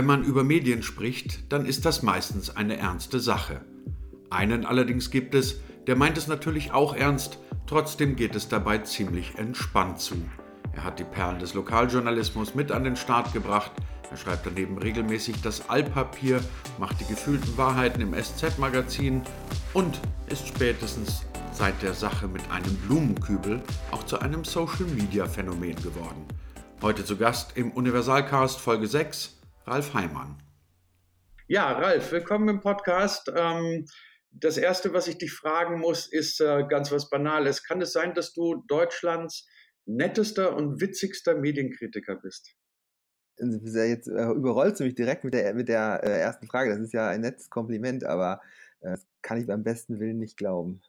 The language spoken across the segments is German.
Wenn man über Medien spricht, dann ist das meistens eine ernste Sache. Einen allerdings gibt es, der meint es natürlich auch ernst, trotzdem geht es dabei ziemlich entspannt zu. Er hat die Perlen des Lokaljournalismus mit an den Start gebracht, er schreibt daneben regelmäßig das Altpapier, macht die gefühlten Wahrheiten im SZ-Magazin und ist spätestens seit der Sache mit einem Blumenkübel auch zu einem Social-Media-Phänomen geworden. Heute zu Gast im Universalcast Folge 6 Ralf Heimann. Ja, Ralf, willkommen im Podcast. Ähm, das Erste, was ich dich fragen muss, ist äh, ganz was Banales. Kann es sein, dass du Deutschlands nettester und witzigster Medienkritiker bist? Jetzt äh, überrollst du mich direkt mit der, mit der äh, ersten Frage. Das ist ja ein nettes Kompliment, aber das kann ich beim besten Willen nicht glauben.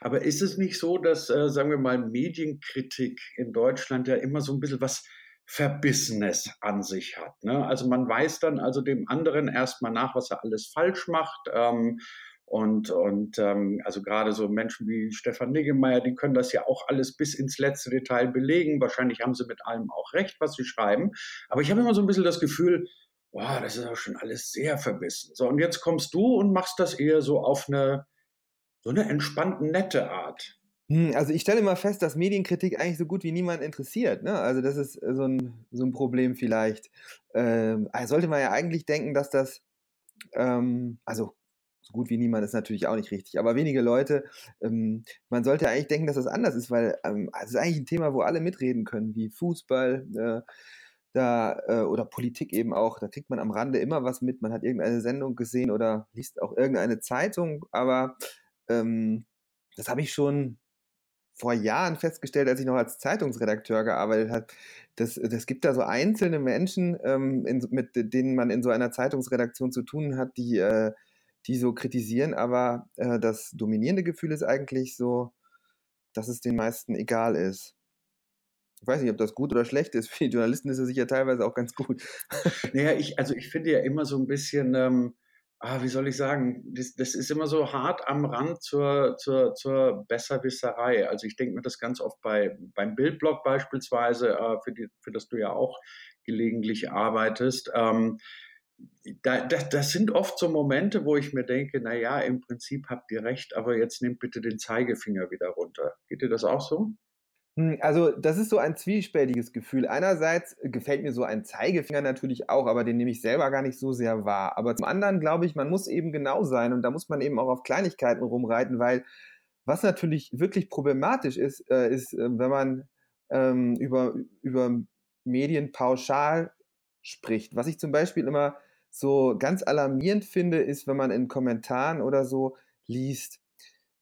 Aber ist es nicht so, dass, sagen wir mal, Medienkritik in Deutschland ja immer so ein bisschen was Verbissenes an sich hat. Ne? Also man weiß dann also dem anderen erstmal nach, was er alles falsch macht. Ähm, und, und ähm, also gerade so Menschen wie Stefan Niggemeier, die können das ja auch alles bis ins letzte Detail belegen. Wahrscheinlich haben sie mit allem auch recht, was sie schreiben. Aber ich habe immer so ein bisschen das Gefühl, boah, das ist auch schon alles sehr verbissen. So, und jetzt kommst du und machst das eher so auf eine, so eine entspannte, nette Art. Hm, also ich stelle immer fest, dass Medienkritik eigentlich so gut wie niemand interessiert. Ne? Also das ist so ein, so ein Problem vielleicht. Ähm, also sollte man ja eigentlich denken, dass das, ähm, also so gut wie niemand ist natürlich auch nicht richtig, aber wenige Leute, ähm, man sollte eigentlich denken, dass das anders ist, weil ähm, also es ist eigentlich ein Thema, wo alle mitreden können, wie Fußball, äh, da, äh, oder Politik eben auch, da kriegt man am Rande immer was mit, man hat irgendeine Sendung gesehen oder liest auch irgendeine Zeitung, aber ähm, das habe ich schon vor Jahren festgestellt, als ich noch als Zeitungsredakteur gearbeitet habe, dass das gibt da so einzelne Menschen, ähm, in, mit denen man in so einer Zeitungsredaktion zu tun hat, die, äh, die so kritisieren, aber äh, das dominierende Gefühl ist eigentlich so, dass es den meisten egal ist. Ich weiß nicht, ob das gut oder schlecht ist. Für die Journalisten ist es sicher teilweise auch ganz gut. Naja, ich, also ich finde ja immer so ein bisschen, ähm, ah, wie soll ich sagen, das, das ist immer so hart am Rand zur, zur, zur Besserwisserei. Also ich denke mir das ganz oft bei, beim Bildblog beispielsweise, äh, für, die, für das du ja auch gelegentlich arbeitest. Ähm, da, das, das sind oft so Momente, wo ich mir denke, na ja, im Prinzip habt ihr recht, aber jetzt nehmt bitte den Zeigefinger wieder runter. Geht dir das auch so? Hm, also, das ist so ein zwiespältiges Gefühl. Einerseits gefällt mir so ein Zeigefinger natürlich auch, aber den nehme ich selber gar nicht so sehr wahr. Aber zum anderen glaube ich, man muss eben genau sein und da muss man eben auch auf Kleinigkeiten rumreiten, weil was natürlich wirklich problematisch ist, äh, ist, äh, wenn man ähm, über, über Medien pauschal spricht. Was ich zum Beispiel immer so ganz alarmierend finde, ist, wenn man in Kommentaren oder so liest,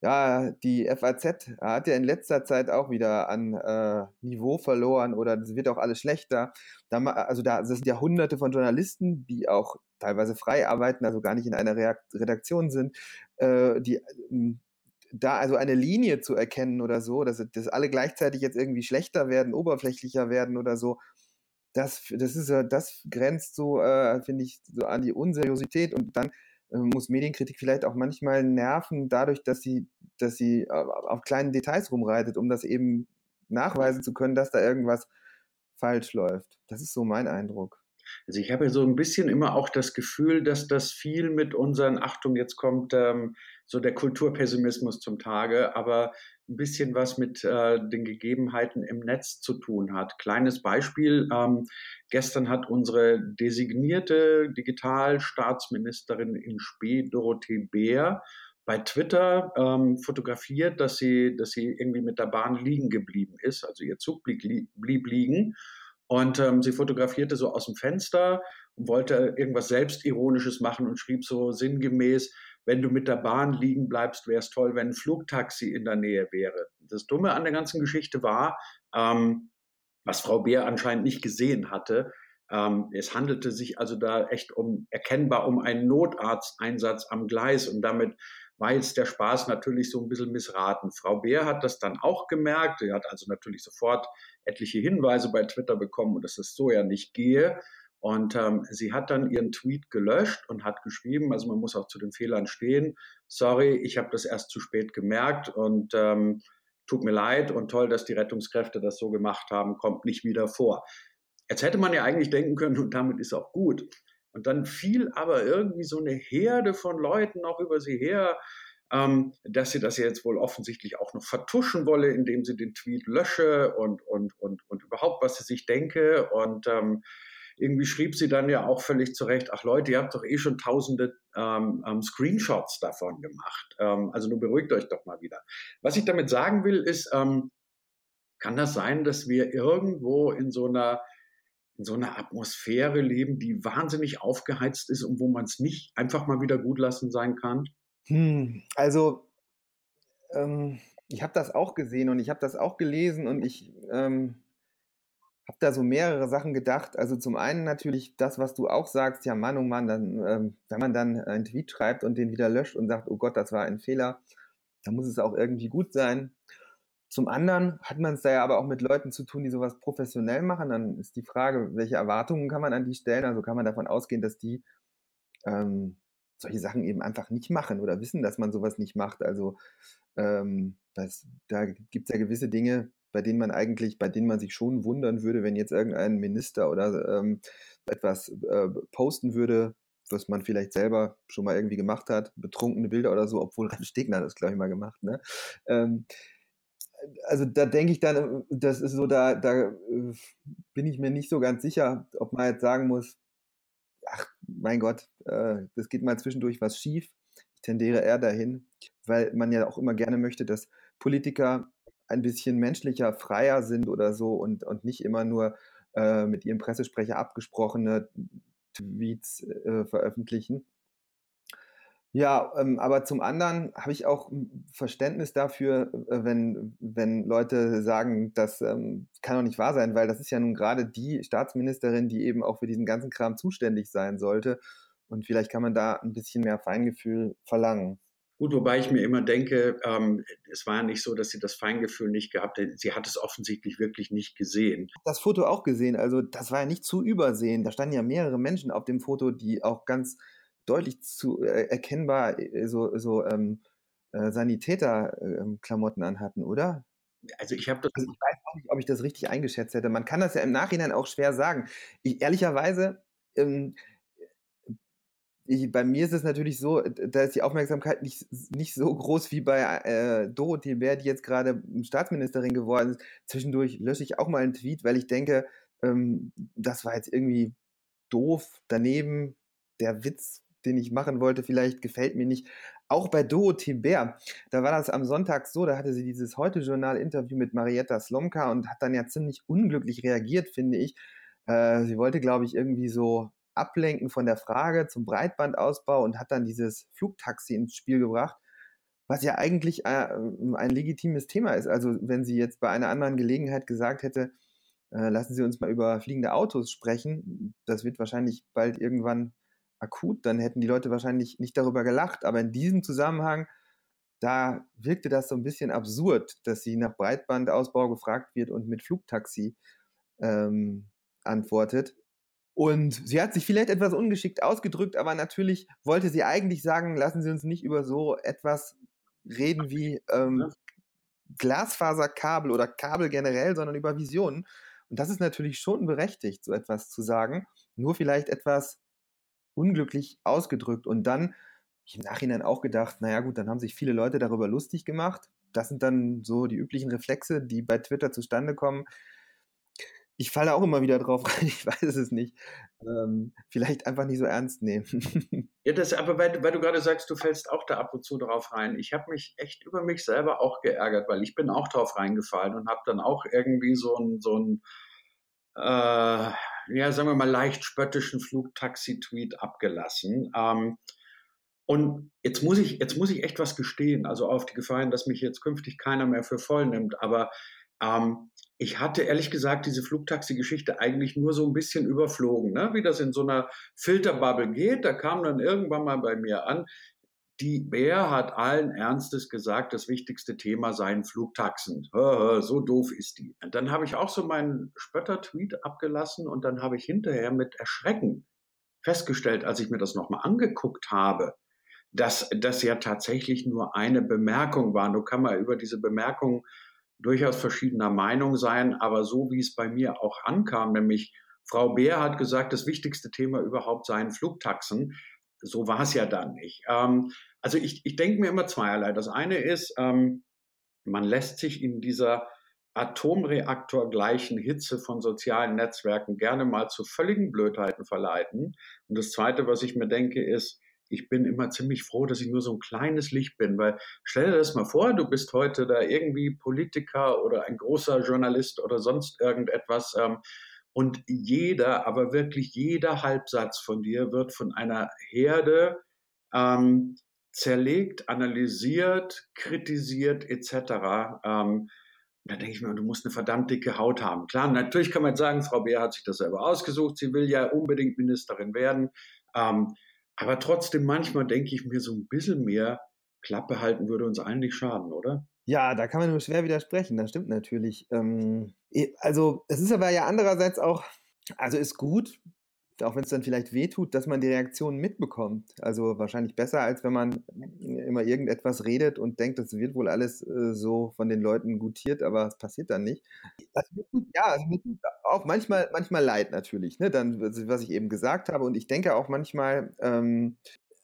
ja, die FAZ hat ja in letzter Zeit auch wieder an äh, Niveau verloren oder es wird auch alles schlechter. Da, also da das sind ja hunderte von Journalisten, die auch teilweise frei arbeiten, also gar nicht in einer Redaktion sind, äh, die ähm, da also eine Linie zu erkennen oder so, dass, dass alle gleichzeitig jetzt irgendwie schlechter werden, oberflächlicher werden oder so, das, das ist das grenzt so, äh, finde ich, so an die Unseriosität und dann muss Medienkritik vielleicht auch manchmal nerven, dadurch, dass sie, dass sie auf kleinen Details rumreitet, um das eben nachweisen zu können, dass da irgendwas falsch läuft. Das ist so mein Eindruck. Also ich habe so ein bisschen immer auch das Gefühl, dass das viel mit unseren, Achtung, jetzt kommt ähm, so der Kulturpessimismus zum Tage, aber ein bisschen was mit äh, den Gegebenheiten im Netz zu tun hat. Kleines Beispiel, ähm, gestern hat unsere designierte Digitalstaatsministerin in Spee, Dorothee Bär, bei Twitter ähm, fotografiert, dass sie, dass sie irgendwie mit der Bahn liegen geblieben ist. Also ihr Zug blieb, blieb liegen. Und ähm, sie fotografierte so aus dem Fenster und wollte irgendwas Selbstironisches machen und schrieb so sinngemäß, wenn du mit der Bahn liegen bleibst, wäre es toll, wenn ein Flugtaxi in der Nähe wäre. Das Dumme an der ganzen Geschichte war, ähm, was Frau Beer anscheinend nicht gesehen hatte, ähm, es handelte sich also da echt um erkennbar um einen Notarzteinsatz am Gleis und damit war jetzt der Spaß natürlich so ein bisschen missraten. Frau Beer hat das dann auch gemerkt. Sie hat also natürlich sofort etliche Hinweise bei Twitter bekommen, dass es so ja nicht gehe. Und ähm, sie hat dann ihren Tweet gelöscht und hat geschrieben, also man muss auch zu den Fehlern stehen. Sorry, ich habe das erst zu spät gemerkt und ähm, tut mir leid und toll, dass die Rettungskräfte das so gemacht haben, kommt nicht wieder vor. Jetzt hätte man ja eigentlich denken können, und damit ist auch gut. Und dann fiel aber irgendwie so eine Herde von Leuten auch über sie her, ähm, dass sie das jetzt wohl offensichtlich auch noch vertuschen wolle, indem sie den Tweet lösche und, und, und, und überhaupt, was sie sich denke. Und ähm, irgendwie schrieb sie dann ja auch völlig zurecht, ach Leute, ihr habt doch eh schon tausende ähm, ähm, Screenshots davon gemacht. Ähm, also nur beruhigt euch doch mal wieder. Was ich damit sagen will, ist, ähm, kann das sein, dass wir irgendwo in so einer in so einer Atmosphäre leben, die wahnsinnig aufgeheizt ist und wo man es nicht einfach mal wieder gut lassen sein kann? Hm, also ähm, ich habe das auch gesehen und ich habe das auch gelesen und ich ähm, habe da so mehrere Sachen gedacht. Also zum einen natürlich das, was du auch sagst, ja Mann, oh Mann, dann, ähm, wenn man dann einen Tweet schreibt und den wieder löscht und sagt, oh Gott, das war ein Fehler, dann muss es auch irgendwie gut sein. Zum anderen hat man es da ja aber auch mit Leuten zu tun, die sowas professionell machen. Dann ist die Frage, welche Erwartungen kann man an die stellen? Also kann man davon ausgehen, dass die ähm, solche Sachen eben einfach nicht machen oder wissen, dass man sowas nicht macht. Also ähm, das, da gibt es ja gewisse Dinge, bei denen man eigentlich, bei denen man sich schon wundern würde, wenn jetzt irgendein Minister oder ähm, etwas äh, posten würde, was man vielleicht selber schon mal irgendwie gemacht hat, betrunkene Bilder oder so, obwohl Ralf Stegner das, glaube ich, mal gemacht. Ne? Ähm, also da denke ich dann, das ist so, da, da äh, bin ich mir nicht so ganz sicher, ob man jetzt sagen muss, ach mein Gott, äh, das geht mal zwischendurch was schief. Ich tendiere eher dahin, weil man ja auch immer gerne möchte, dass Politiker ein bisschen menschlicher, freier sind oder so und, und nicht immer nur äh, mit ihrem Pressesprecher abgesprochene Tweets äh, veröffentlichen. Ja, ähm, aber zum anderen habe ich auch Verständnis dafür, äh, wenn, wenn Leute sagen, das ähm, kann doch nicht wahr sein, weil das ist ja nun gerade die Staatsministerin, die eben auch für diesen ganzen Kram zuständig sein sollte. Und vielleicht kann man da ein bisschen mehr Feingefühl verlangen. Gut, wobei ich mir immer denke, ähm, es war ja nicht so, dass sie das Feingefühl nicht gehabt hat. Sie hat es offensichtlich wirklich nicht gesehen. Das Foto auch gesehen, also das war ja nicht zu übersehen. Da standen ja mehrere Menschen auf dem Foto, die auch ganz deutlich zu äh, erkennbar äh, so, so ähm, äh, Sanitäter-Klamotten anhatten, oder? Also ich habe das. Also ich weiß auch nicht, ob ich das richtig eingeschätzt hätte. Man kann das ja im Nachhinein auch schwer sagen. Ich, ehrlicherweise, ähm, ich, bei mir ist es natürlich so, da ist die Aufmerksamkeit nicht, nicht so groß wie bei äh, Dorothee Bär, die jetzt gerade Staatsministerin geworden ist. Zwischendurch lösche ich auch mal einen Tweet, weil ich denke, ähm, das war jetzt irgendwie doof, daneben, der Witz den ich machen wollte, vielleicht gefällt mir nicht. Auch bei Dorothee Bär, da war das am Sonntag so, da hatte sie dieses Heute-Journal-Interview mit Marietta Slomka und hat dann ja ziemlich unglücklich reagiert, finde ich. Äh, sie wollte, glaube ich, irgendwie so ablenken von der Frage zum Breitbandausbau und hat dann dieses Flugtaxi ins Spiel gebracht, was ja eigentlich äh, ein legitimes Thema ist. Also wenn sie jetzt bei einer anderen Gelegenheit gesagt hätte, äh, lassen Sie uns mal über fliegende Autos sprechen, das wird wahrscheinlich bald irgendwann akut, dann hätten die Leute wahrscheinlich nicht darüber gelacht. Aber in diesem Zusammenhang, da wirkte das so ein bisschen absurd, dass sie nach Breitbandausbau gefragt wird und mit Flugtaxi ähm, antwortet. Und sie hat sich vielleicht etwas ungeschickt ausgedrückt, aber natürlich wollte sie eigentlich sagen, lassen Sie uns nicht über so etwas reden wie ähm, Glasfaserkabel oder Kabel generell, sondern über Visionen. Und das ist natürlich schon berechtigt, so etwas zu sagen. Nur vielleicht etwas unglücklich ausgedrückt. Und dann ich im Nachhinein auch gedacht, naja gut, dann haben sich viele Leute darüber lustig gemacht. Das sind dann so die üblichen Reflexe, die bei Twitter zustande kommen. Ich falle auch immer wieder drauf rein, ich weiß es nicht. Ähm, vielleicht einfach nicht so ernst nehmen. ja, das, aber weil, weil du gerade sagst, du fällst auch da ab und zu drauf rein. Ich habe mich echt über mich selber auch geärgert, weil ich bin auch drauf reingefallen und habe dann auch irgendwie so ein, so ein äh, ja, sagen wir mal, leicht spöttischen Flugtaxi-Tweet abgelassen. Ähm, und jetzt muss ich, jetzt muss ich echt was gestehen, also auf die Gefallen, dass mich jetzt künftig keiner mehr für voll nimmt. Aber ähm, ich hatte ehrlich gesagt diese Flugtaxi-Geschichte eigentlich nur so ein bisschen überflogen, ne? wie das in so einer Filterbubble geht. Da kam dann irgendwann mal bei mir an, die Bär hat allen Ernstes gesagt, das wichtigste Thema seien Flugtaxen. So doof ist die. Und dann habe ich auch so meinen Spötter-Tweet abgelassen und dann habe ich hinterher mit Erschrecken festgestellt, als ich mir das nochmal angeguckt habe, dass das ja tatsächlich nur eine Bemerkung war. Nur kann man über diese Bemerkung durchaus verschiedener Meinung sein, aber so wie es bei mir auch ankam, nämlich Frau Beer hat gesagt, das wichtigste Thema überhaupt seien Flugtaxen. So war es ja dann nicht. Ähm, also ich, ich denke mir immer zweierlei. Das eine ist, ähm, man lässt sich in dieser Atomreaktor gleichen Hitze von sozialen Netzwerken gerne mal zu völligen Blödheiten verleiten. Und das Zweite, was ich mir denke, ist, ich bin immer ziemlich froh, dass ich nur so ein kleines Licht bin, weil stell dir das mal vor, du bist heute da irgendwie Politiker oder ein großer Journalist oder sonst irgendetwas ähm, und jeder, aber wirklich jeder Halbsatz von dir wird von einer Herde ähm, zerlegt, analysiert, kritisiert etc. Ähm, da denke ich mir, du musst eine verdammt dicke Haut haben. Klar, natürlich kann man jetzt sagen, Frau Beer hat sich das selber ausgesucht, sie will ja unbedingt Ministerin werden. Ähm, aber trotzdem, manchmal denke ich mir, so ein bisschen mehr Klappe halten würde uns allen nicht schaden, oder? Ja, da kann man nur schwer widersprechen, das stimmt natürlich. Ähm, also, es ist aber ja andererseits auch, also ist gut, auch wenn es dann vielleicht wehtut, dass man die Reaktionen mitbekommt. Also wahrscheinlich besser, als wenn man immer irgendetwas redet und denkt, das wird wohl alles äh, so von den Leuten gutiert, aber es passiert dann nicht. Also, ja, also auch manchmal, manchmal leid natürlich, ne? dann, was ich eben gesagt habe. Und ich denke auch manchmal, ähm,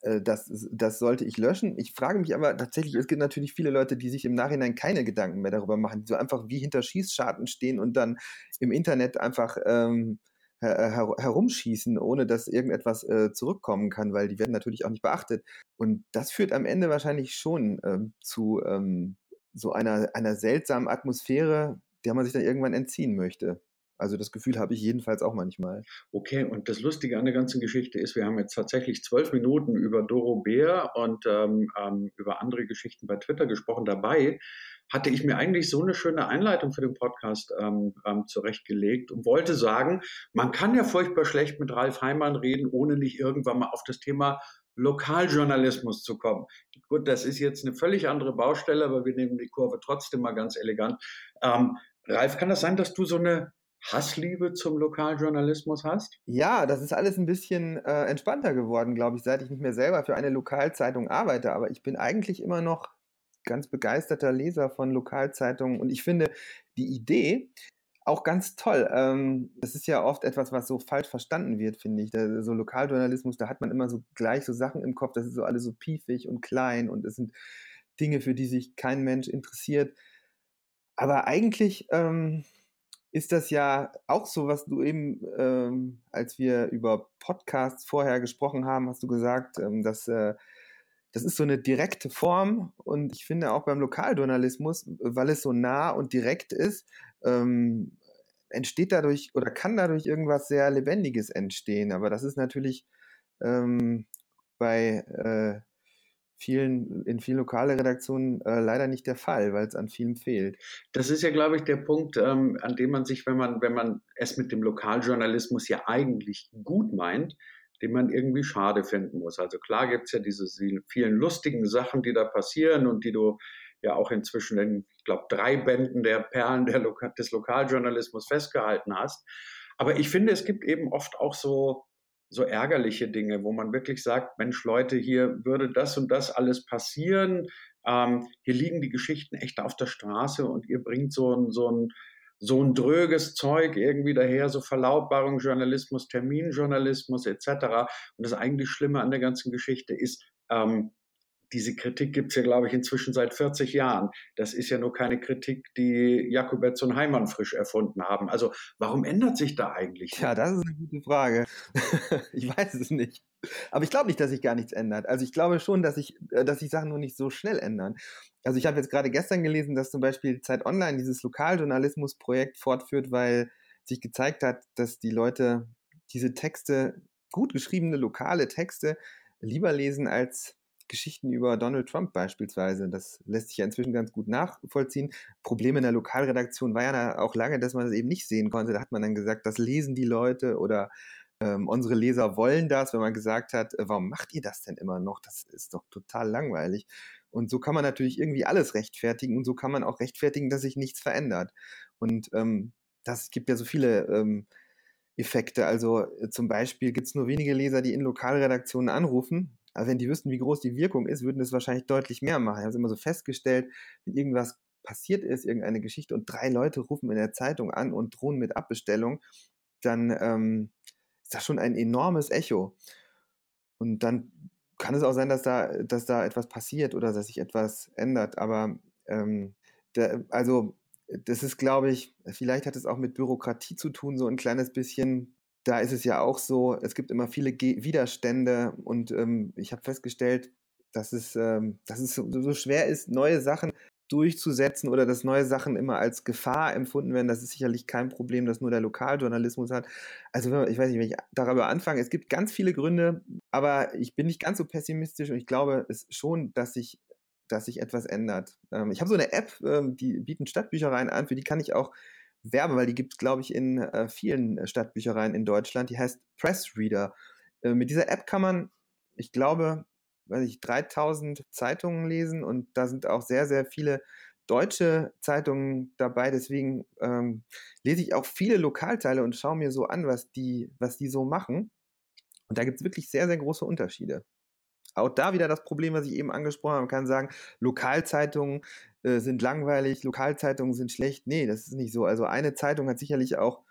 äh, das, das sollte ich löschen. Ich frage mich aber tatsächlich, es gibt natürlich viele Leute, die sich im Nachhinein keine Gedanken mehr darüber machen, die so einfach wie hinter Schießscharten stehen und dann im Internet einfach ähm, her herumschießen, ohne dass irgendetwas äh, zurückkommen kann, weil die werden natürlich auch nicht beachtet. Und das führt am Ende wahrscheinlich schon ähm, zu ähm, so einer, einer seltsamen Atmosphäre, der man sich dann irgendwann entziehen möchte. Also das Gefühl habe ich jedenfalls auch manchmal. Okay, und das Lustige an der ganzen Geschichte ist, wir haben jetzt tatsächlich zwölf Minuten über Doro Bär und ähm, ähm über andere Geschichten bei Twitter gesprochen. Dabei hatte ich mir eigentlich so eine schöne Einleitung für den Podcast ähm, ähm, zurechtgelegt und wollte sagen, man kann ja furchtbar schlecht mit Ralf Heimann reden, ohne nicht irgendwann mal auf das Thema Lokaljournalismus zu kommen. Gut, das ist jetzt eine völlig andere Baustelle, aber wir nehmen die Kurve trotzdem mal ganz elegant. Ähm, Ralf, kann das sein, dass du so eine Hassliebe zum Lokaljournalismus hast? Ja, das ist alles ein bisschen äh, entspannter geworden, glaube ich, seit ich nicht mehr selber für eine Lokalzeitung arbeite. Aber ich bin eigentlich immer noch ganz begeisterter Leser von Lokalzeitungen und ich finde die Idee auch ganz toll. Ähm, das ist ja oft etwas, was so falsch verstanden wird, finde ich. so Lokaljournalismus, da hat man immer so gleich so Sachen im Kopf, das ist so alles so piefig und klein und es sind Dinge, für die sich kein Mensch interessiert. Aber eigentlich ähm, ist das ja auch so, was du eben, ähm, als wir über Podcasts vorher gesprochen haben, hast du gesagt, ähm, dass äh, das ist so eine direkte Form und ich finde auch beim Lokaljournalismus, weil es so nah und direkt ist, ähm, entsteht dadurch oder kann dadurch irgendwas sehr Lebendiges entstehen. Aber das ist natürlich ähm, bei äh, vielen, in vielen lokalen Redaktionen äh, leider nicht der Fall, weil es an vielem fehlt. Das ist ja, glaube ich, der Punkt, ähm, an dem man sich, wenn man, wenn man es mit dem Lokaljournalismus ja eigentlich gut meint, den man irgendwie schade finden muss. Also klar gibt es ja diese vielen lustigen Sachen, die da passieren und die du ja auch inzwischen in, ich glaube, drei Bänden der Perlen der Loka des Lokaljournalismus festgehalten hast. Aber ich finde, es gibt eben oft auch so, so ärgerliche Dinge, wo man wirklich sagt, Mensch, Leute, hier würde das und das alles passieren. Ähm, hier liegen die Geschichten echt auf der Straße und ihr bringt so ein, so ein so ein dröges Zeug irgendwie daher, so Verlautbarung, Journalismus, Terminjournalismus etc. Und das eigentlich Schlimme an der ganzen Geschichte ist, ähm, diese Kritik gibt es ja, glaube ich, inzwischen seit 40 Jahren. Das ist ja nur keine Kritik, die Jakobetz und Heimann frisch erfunden haben. Also warum ändert sich da eigentlich? Ja, das ist eine gute Frage. ich weiß es nicht. Aber ich glaube nicht, dass sich gar nichts ändert. Also ich glaube schon, dass sich, äh, dass sich Sachen nur nicht so schnell ändern. Also ich habe jetzt gerade gestern gelesen, dass zum Beispiel Zeit Online dieses Lokaljournalismusprojekt fortführt, weil sich gezeigt hat, dass die Leute diese Texte, gut geschriebene lokale Texte, lieber lesen als Geschichten über Donald Trump beispielsweise. Das lässt sich ja inzwischen ganz gut nachvollziehen. Problem in der Lokalredaktion war ja auch lange, dass man das eben nicht sehen konnte. Da hat man dann gesagt, das lesen die Leute oder ähm, unsere Leser wollen das, wenn man gesagt hat, äh, warum macht ihr das denn immer noch? Das ist doch total langweilig. Und so kann man natürlich irgendwie alles rechtfertigen und so kann man auch rechtfertigen, dass sich nichts verändert. Und ähm, das gibt ja so viele ähm, Effekte. Also äh, zum Beispiel gibt es nur wenige Leser, die in Lokalredaktionen anrufen aber wenn die wüssten, wie groß die Wirkung ist, würden das wahrscheinlich deutlich mehr machen. Ich habe es immer so festgestellt, wenn irgendwas passiert ist, irgendeine Geschichte und drei Leute rufen in der Zeitung an und drohen mit Abbestellung, dann ähm, ist das schon ein enormes Echo. Und dann kann es auch sein, dass da, dass da etwas passiert oder dass sich etwas ändert. Aber ähm, der, also das ist, glaube ich, vielleicht hat es auch mit Bürokratie zu tun, so ein kleines bisschen. Da ist es ja auch so, es gibt immer viele Ge Widerstände und ähm, ich habe festgestellt, dass es, ähm, dass es so, so, schwer ist, neue Sachen durchzusetzen oder dass neue Sachen immer als Gefahr empfunden werden. Das ist sicherlich kein Problem, das nur der Lokaljournalismus hat. Also ich weiß nicht, wenn ich darüber anfange, es gibt ganz viele Gründe, aber ich bin nicht ganz so pessimistisch und ich glaube es schon, dass sich dass sich etwas ändert. Ähm, ich habe so eine App, ähm, die bieten Stadtbüchereien an, für die kann ich auch werben, weil die gibt es, glaube ich, in äh, vielen Stadtbüchereien in Deutschland. Die heißt Pressreader. Äh, mit dieser App kann man, ich glaube, weiß ich, 3000 Zeitungen lesen und da sind auch sehr, sehr viele deutsche Zeitungen dabei. Deswegen ähm, lese ich auch viele Lokalteile und schaue mir so an, was die, was die so machen. Und da gibt es wirklich sehr, sehr große Unterschiede. Auch da wieder das Problem, was ich eben angesprochen habe. Man kann sagen, Lokalzeitungen äh, sind langweilig, Lokalzeitungen sind schlecht. Nee, das ist nicht so. Also eine Zeitung hat sicherlich auch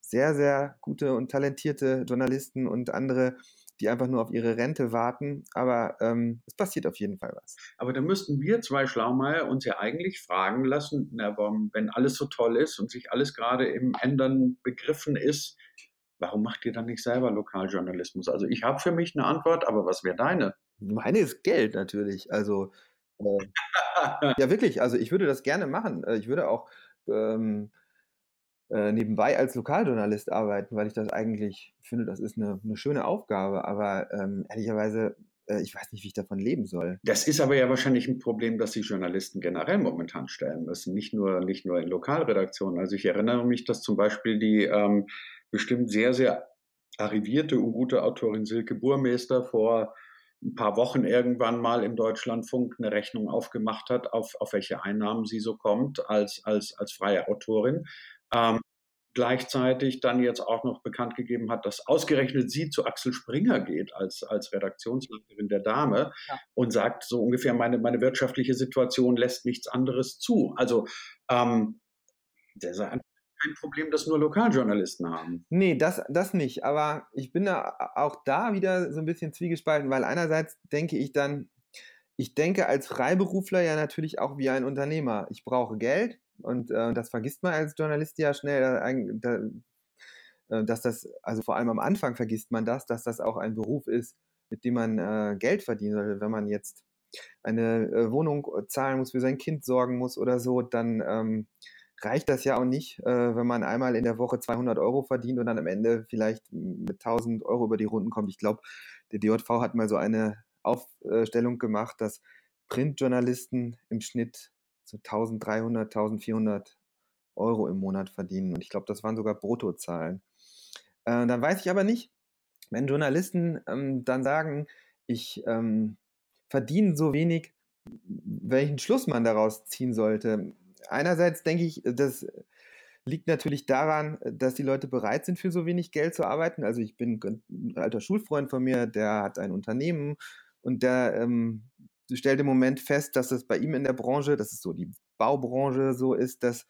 sehr, sehr gute und talentierte Journalisten und andere die einfach nur auf ihre Rente warten. Aber ähm, es passiert auf jeden Fall was. Aber da müssten wir zwei Schlaumeier uns ja eigentlich fragen lassen, na, wenn alles so toll ist und sich alles gerade im Ändern begriffen ist, warum macht ihr dann nicht selber Lokaljournalismus? Also ich habe für mich eine Antwort, aber was wäre deine? Meine ist Geld natürlich. Also äh, ja wirklich. Also ich würde das gerne machen. Äh, ich würde auch ähm, äh, nebenbei als Lokaljournalist arbeiten, weil ich das eigentlich finde, das ist eine, eine schöne Aufgabe. Aber ähm, ehrlicherweise, äh, ich weiß nicht, wie ich davon leben soll. Das ist aber ja wahrscheinlich ein Problem, das sich Journalisten generell momentan stellen müssen, nicht nur, nicht nur in Lokalredaktionen. Also ich erinnere mich, dass zum Beispiel die ähm, bestimmt sehr, sehr arrivierte und gute Autorin Silke Burmeister vor ein paar Wochen irgendwann mal im Deutschlandfunk eine Rechnung aufgemacht hat, auf, auf welche Einnahmen sie so kommt als, als, als freie Autorin ähm, gleichzeitig dann jetzt auch noch bekannt gegeben hat, dass ausgerechnet sie zu Axel Springer geht als, als Redaktionsleiterin der Dame ja. und sagt so ungefähr, meine, meine wirtschaftliche Situation lässt nichts anderes zu. Also ähm, das ist ein Problem, das nur Lokaljournalisten haben. Nee, das, das nicht. Aber ich bin da auch da wieder so ein bisschen zwiegespalten, weil einerseits denke ich dann, ich denke als Freiberufler ja natürlich auch wie ein Unternehmer. Ich brauche Geld, und äh, das vergisst man als Journalist ja schnell, da, da, äh, dass das, also vor allem am Anfang vergisst man das, dass das auch ein Beruf ist, mit dem man äh, Geld verdienen soll. Wenn man jetzt eine äh, Wohnung zahlen muss, für sein Kind sorgen muss oder so, dann ähm, reicht das ja auch nicht, äh, wenn man einmal in der Woche 200 Euro verdient und dann am Ende vielleicht mit 1000 Euro über die Runden kommt. Ich glaube, der DJV hat mal so eine Aufstellung gemacht, dass Printjournalisten im Schnitt so 1300, 1400 Euro im Monat verdienen. Und ich glaube, das waren sogar Bruttozahlen. Äh, dann weiß ich aber nicht, wenn Journalisten ähm, dann sagen, ich ähm, verdiene so wenig, welchen Schluss man daraus ziehen sollte. Einerseits denke ich, das liegt natürlich daran, dass die Leute bereit sind, für so wenig Geld zu arbeiten. Also ich bin ein alter Schulfreund von mir, der hat ein Unternehmen und der ähm, stellt im Moment fest, dass es bei ihm in der Branche, das ist so die Baubranche, so ist, dass,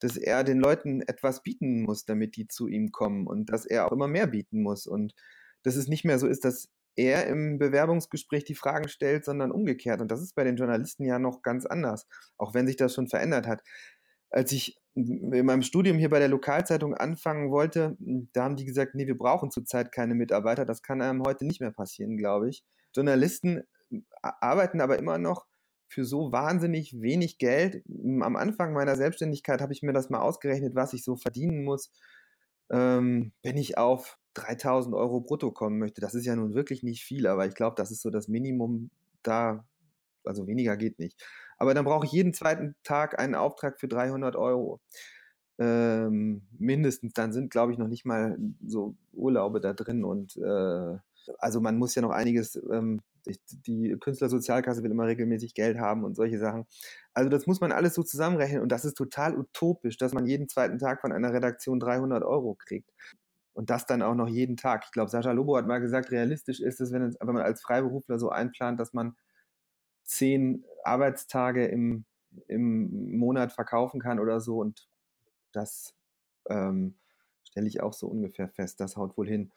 dass er den Leuten etwas bieten muss, damit die zu ihm kommen und dass er auch immer mehr bieten muss. Und dass es nicht mehr so ist, dass er im Bewerbungsgespräch die Fragen stellt, sondern umgekehrt. Und das ist bei den Journalisten ja noch ganz anders, auch wenn sich das schon verändert hat. Als ich in meinem Studium hier bei der Lokalzeitung anfangen wollte, da haben die gesagt, nee, wir brauchen zurzeit keine Mitarbeiter. Das kann einem heute nicht mehr passieren, glaube ich. Journalisten arbeiten aber immer noch für so wahnsinnig wenig Geld. Am Anfang meiner Selbstständigkeit habe ich mir das mal ausgerechnet, was ich so verdienen muss, ähm, wenn ich auf 3000 Euro brutto kommen möchte. Das ist ja nun wirklich nicht viel, aber ich glaube, das ist so das Minimum da. Also weniger geht nicht. Aber dann brauche ich jeden zweiten Tag einen Auftrag für 300 Euro. Ähm, mindestens. Dann sind, glaube ich, noch nicht mal so Urlaube da drin und äh, also man muss ja noch einiges ähm, die Künstlersozialkasse will immer regelmäßig Geld haben und solche Sachen. Also das muss man alles so zusammenrechnen und das ist total utopisch, dass man jeden zweiten Tag von einer Redaktion 300 Euro kriegt. Und das dann auch noch jeden Tag. Ich glaube, Sascha Lobo hat mal gesagt, realistisch ist es, wenn, wenn man als Freiberufler so einplant, dass man zehn Arbeitstage im, im Monat verkaufen kann oder so. Und das ähm, stelle ich auch so ungefähr fest. Das haut wohl hin.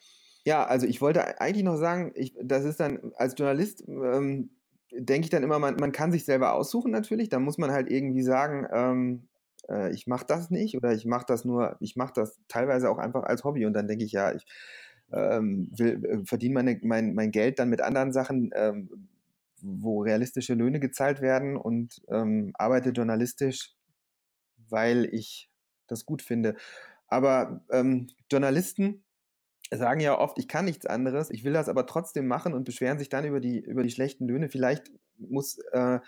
Ja, also ich wollte eigentlich noch sagen, ich, das ist dann als Journalist, ähm, denke ich dann immer, man, man kann sich selber aussuchen natürlich. Da muss man halt irgendwie sagen, ähm, äh, ich mache das nicht oder ich mache das nur, ich mache das teilweise auch einfach als Hobby und dann denke ich, ja, ich ähm, will, äh, verdiene meine, mein, mein Geld dann mit anderen Sachen, ähm, wo realistische Löhne gezahlt werden und ähm, arbeite journalistisch, weil ich das gut finde. Aber ähm, Journalisten sagen ja oft, ich kann nichts anderes, ich will das aber trotzdem machen und beschweren sich dann über die, über die schlechten Löhne. Vielleicht muss äh,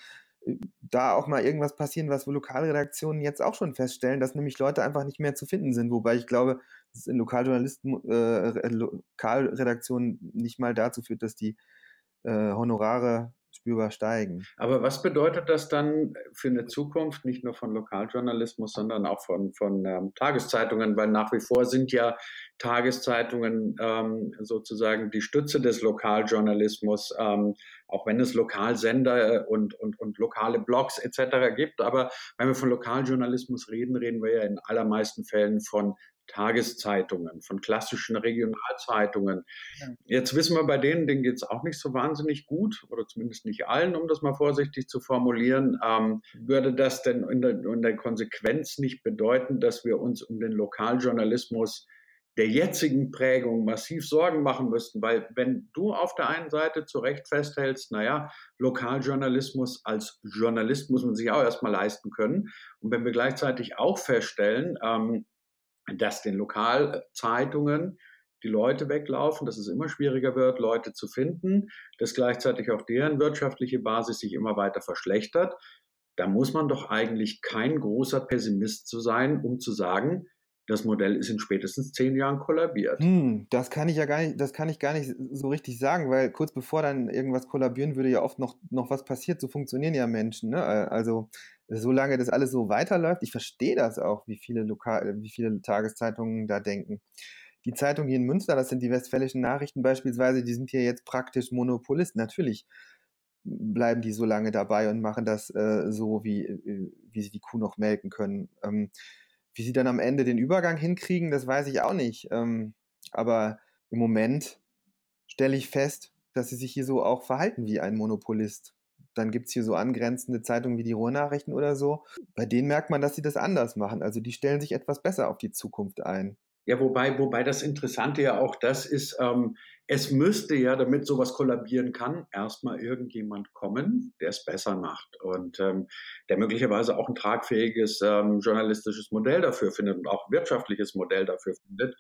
da auch mal irgendwas passieren, was Lokalredaktionen jetzt auch schon feststellen, dass nämlich Leute einfach nicht mehr zu finden sind. Wobei ich glaube, dass es in Lokaljournalisten, äh, Lokalredaktionen nicht mal dazu führt, dass die äh, Honorare spürbar steigen. Aber was bedeutet das dann für eine Zukunft, nicht nur von Lokaljournalismus, sondern auch von, von ähm, Tageszeitungen? Weil nach wie vor sind ja Tageszeitungen ähm, sozusagen die Stütze des Lokaljournalismus, ähm, auch wenn es Lokalsender und, und, und lokale Blogs etc. gibt. Aber wenn wir von Lokaljournalismus reden, reden wir ja in allermeisten Fällen von Tageszeitungen, von klassischen Regionalzeitungen. Jetzt wissen wir bei denen, denen geht es auch nicht so wahnsinnig gut, oder zumindest nicht allen, um das mal vorsichtig zu formulieren. Ähm, würde das denn in der, in der Konsequenz nicht bedeuten, dass wir uns um den Lokaljournalismus der jetzigen Prägung massiv Sorgen machen müssten, weil wenn du auf der einen Seite zu Recht festhältst, naja, Lokaljournalismus als Journalist muss man sich auch erstmal leisten können. Und wenn wir gleichzeitig auch feststellen, ähm, dass den Lokalzeitungen die Leute weglaufen, dass es immer schwieriger wird, Leute zu finden, dass gleichzeitig auch deren wirtschaftliche Basis sich immer weiter verschlechtert. Da muss man doch eigentlich kein großer Pessimist zu sein, um zu sagen, das Modell ist in spätestens zehn Jahren kollabiert. Hm, das kann ich ja gar nicht, das kann ich gar nicht so richtig sagen, weil kurz bevor dann irgendwas kollabieren würde, ja oft noch, noch was passiert. So funktionieren ja Menschen. Ne? Also solange das alles so weiterläuft, ich verstehe das auch, wie viele Lokal, wie viele Tageszeitungen da denken. Die Zeitung hier in Münster, das sind die Westfälischen Nachrichten beispielsweise, die sind hier jetzt praktisch Monopolisten. Natürlich bleiben die so lange dabei und machen das äh, so, wie, äh, wie sie die Kuh noch melken können. Ähm, wie sie dann am Ende den Übergang hinkriegen, das weiß ich auch nicht. Ähm, aber im Moment stelle ich fest, dass sie sich hier so auch verhalten wie ein Monopolist. Dann gibt es hier so angrenzende Zeitungen wie die Ruhrnachrichten oder so. Bei denen merkt man, dass sie das anders machen. Also die stellen sich etwas besser auf die Zukunft ein. Ja, wobei, wobei das Interessante ja auch das ist, ähm, es müsste ja, damit sowas kollabieren kann, erstmal irgendjemand kommen, der es besser macht und ähm, der möglicherweise auch ein tragfähiges ähm, journalistisches Modell dafür findet und auch wirtschaftliches Modell dafür findet.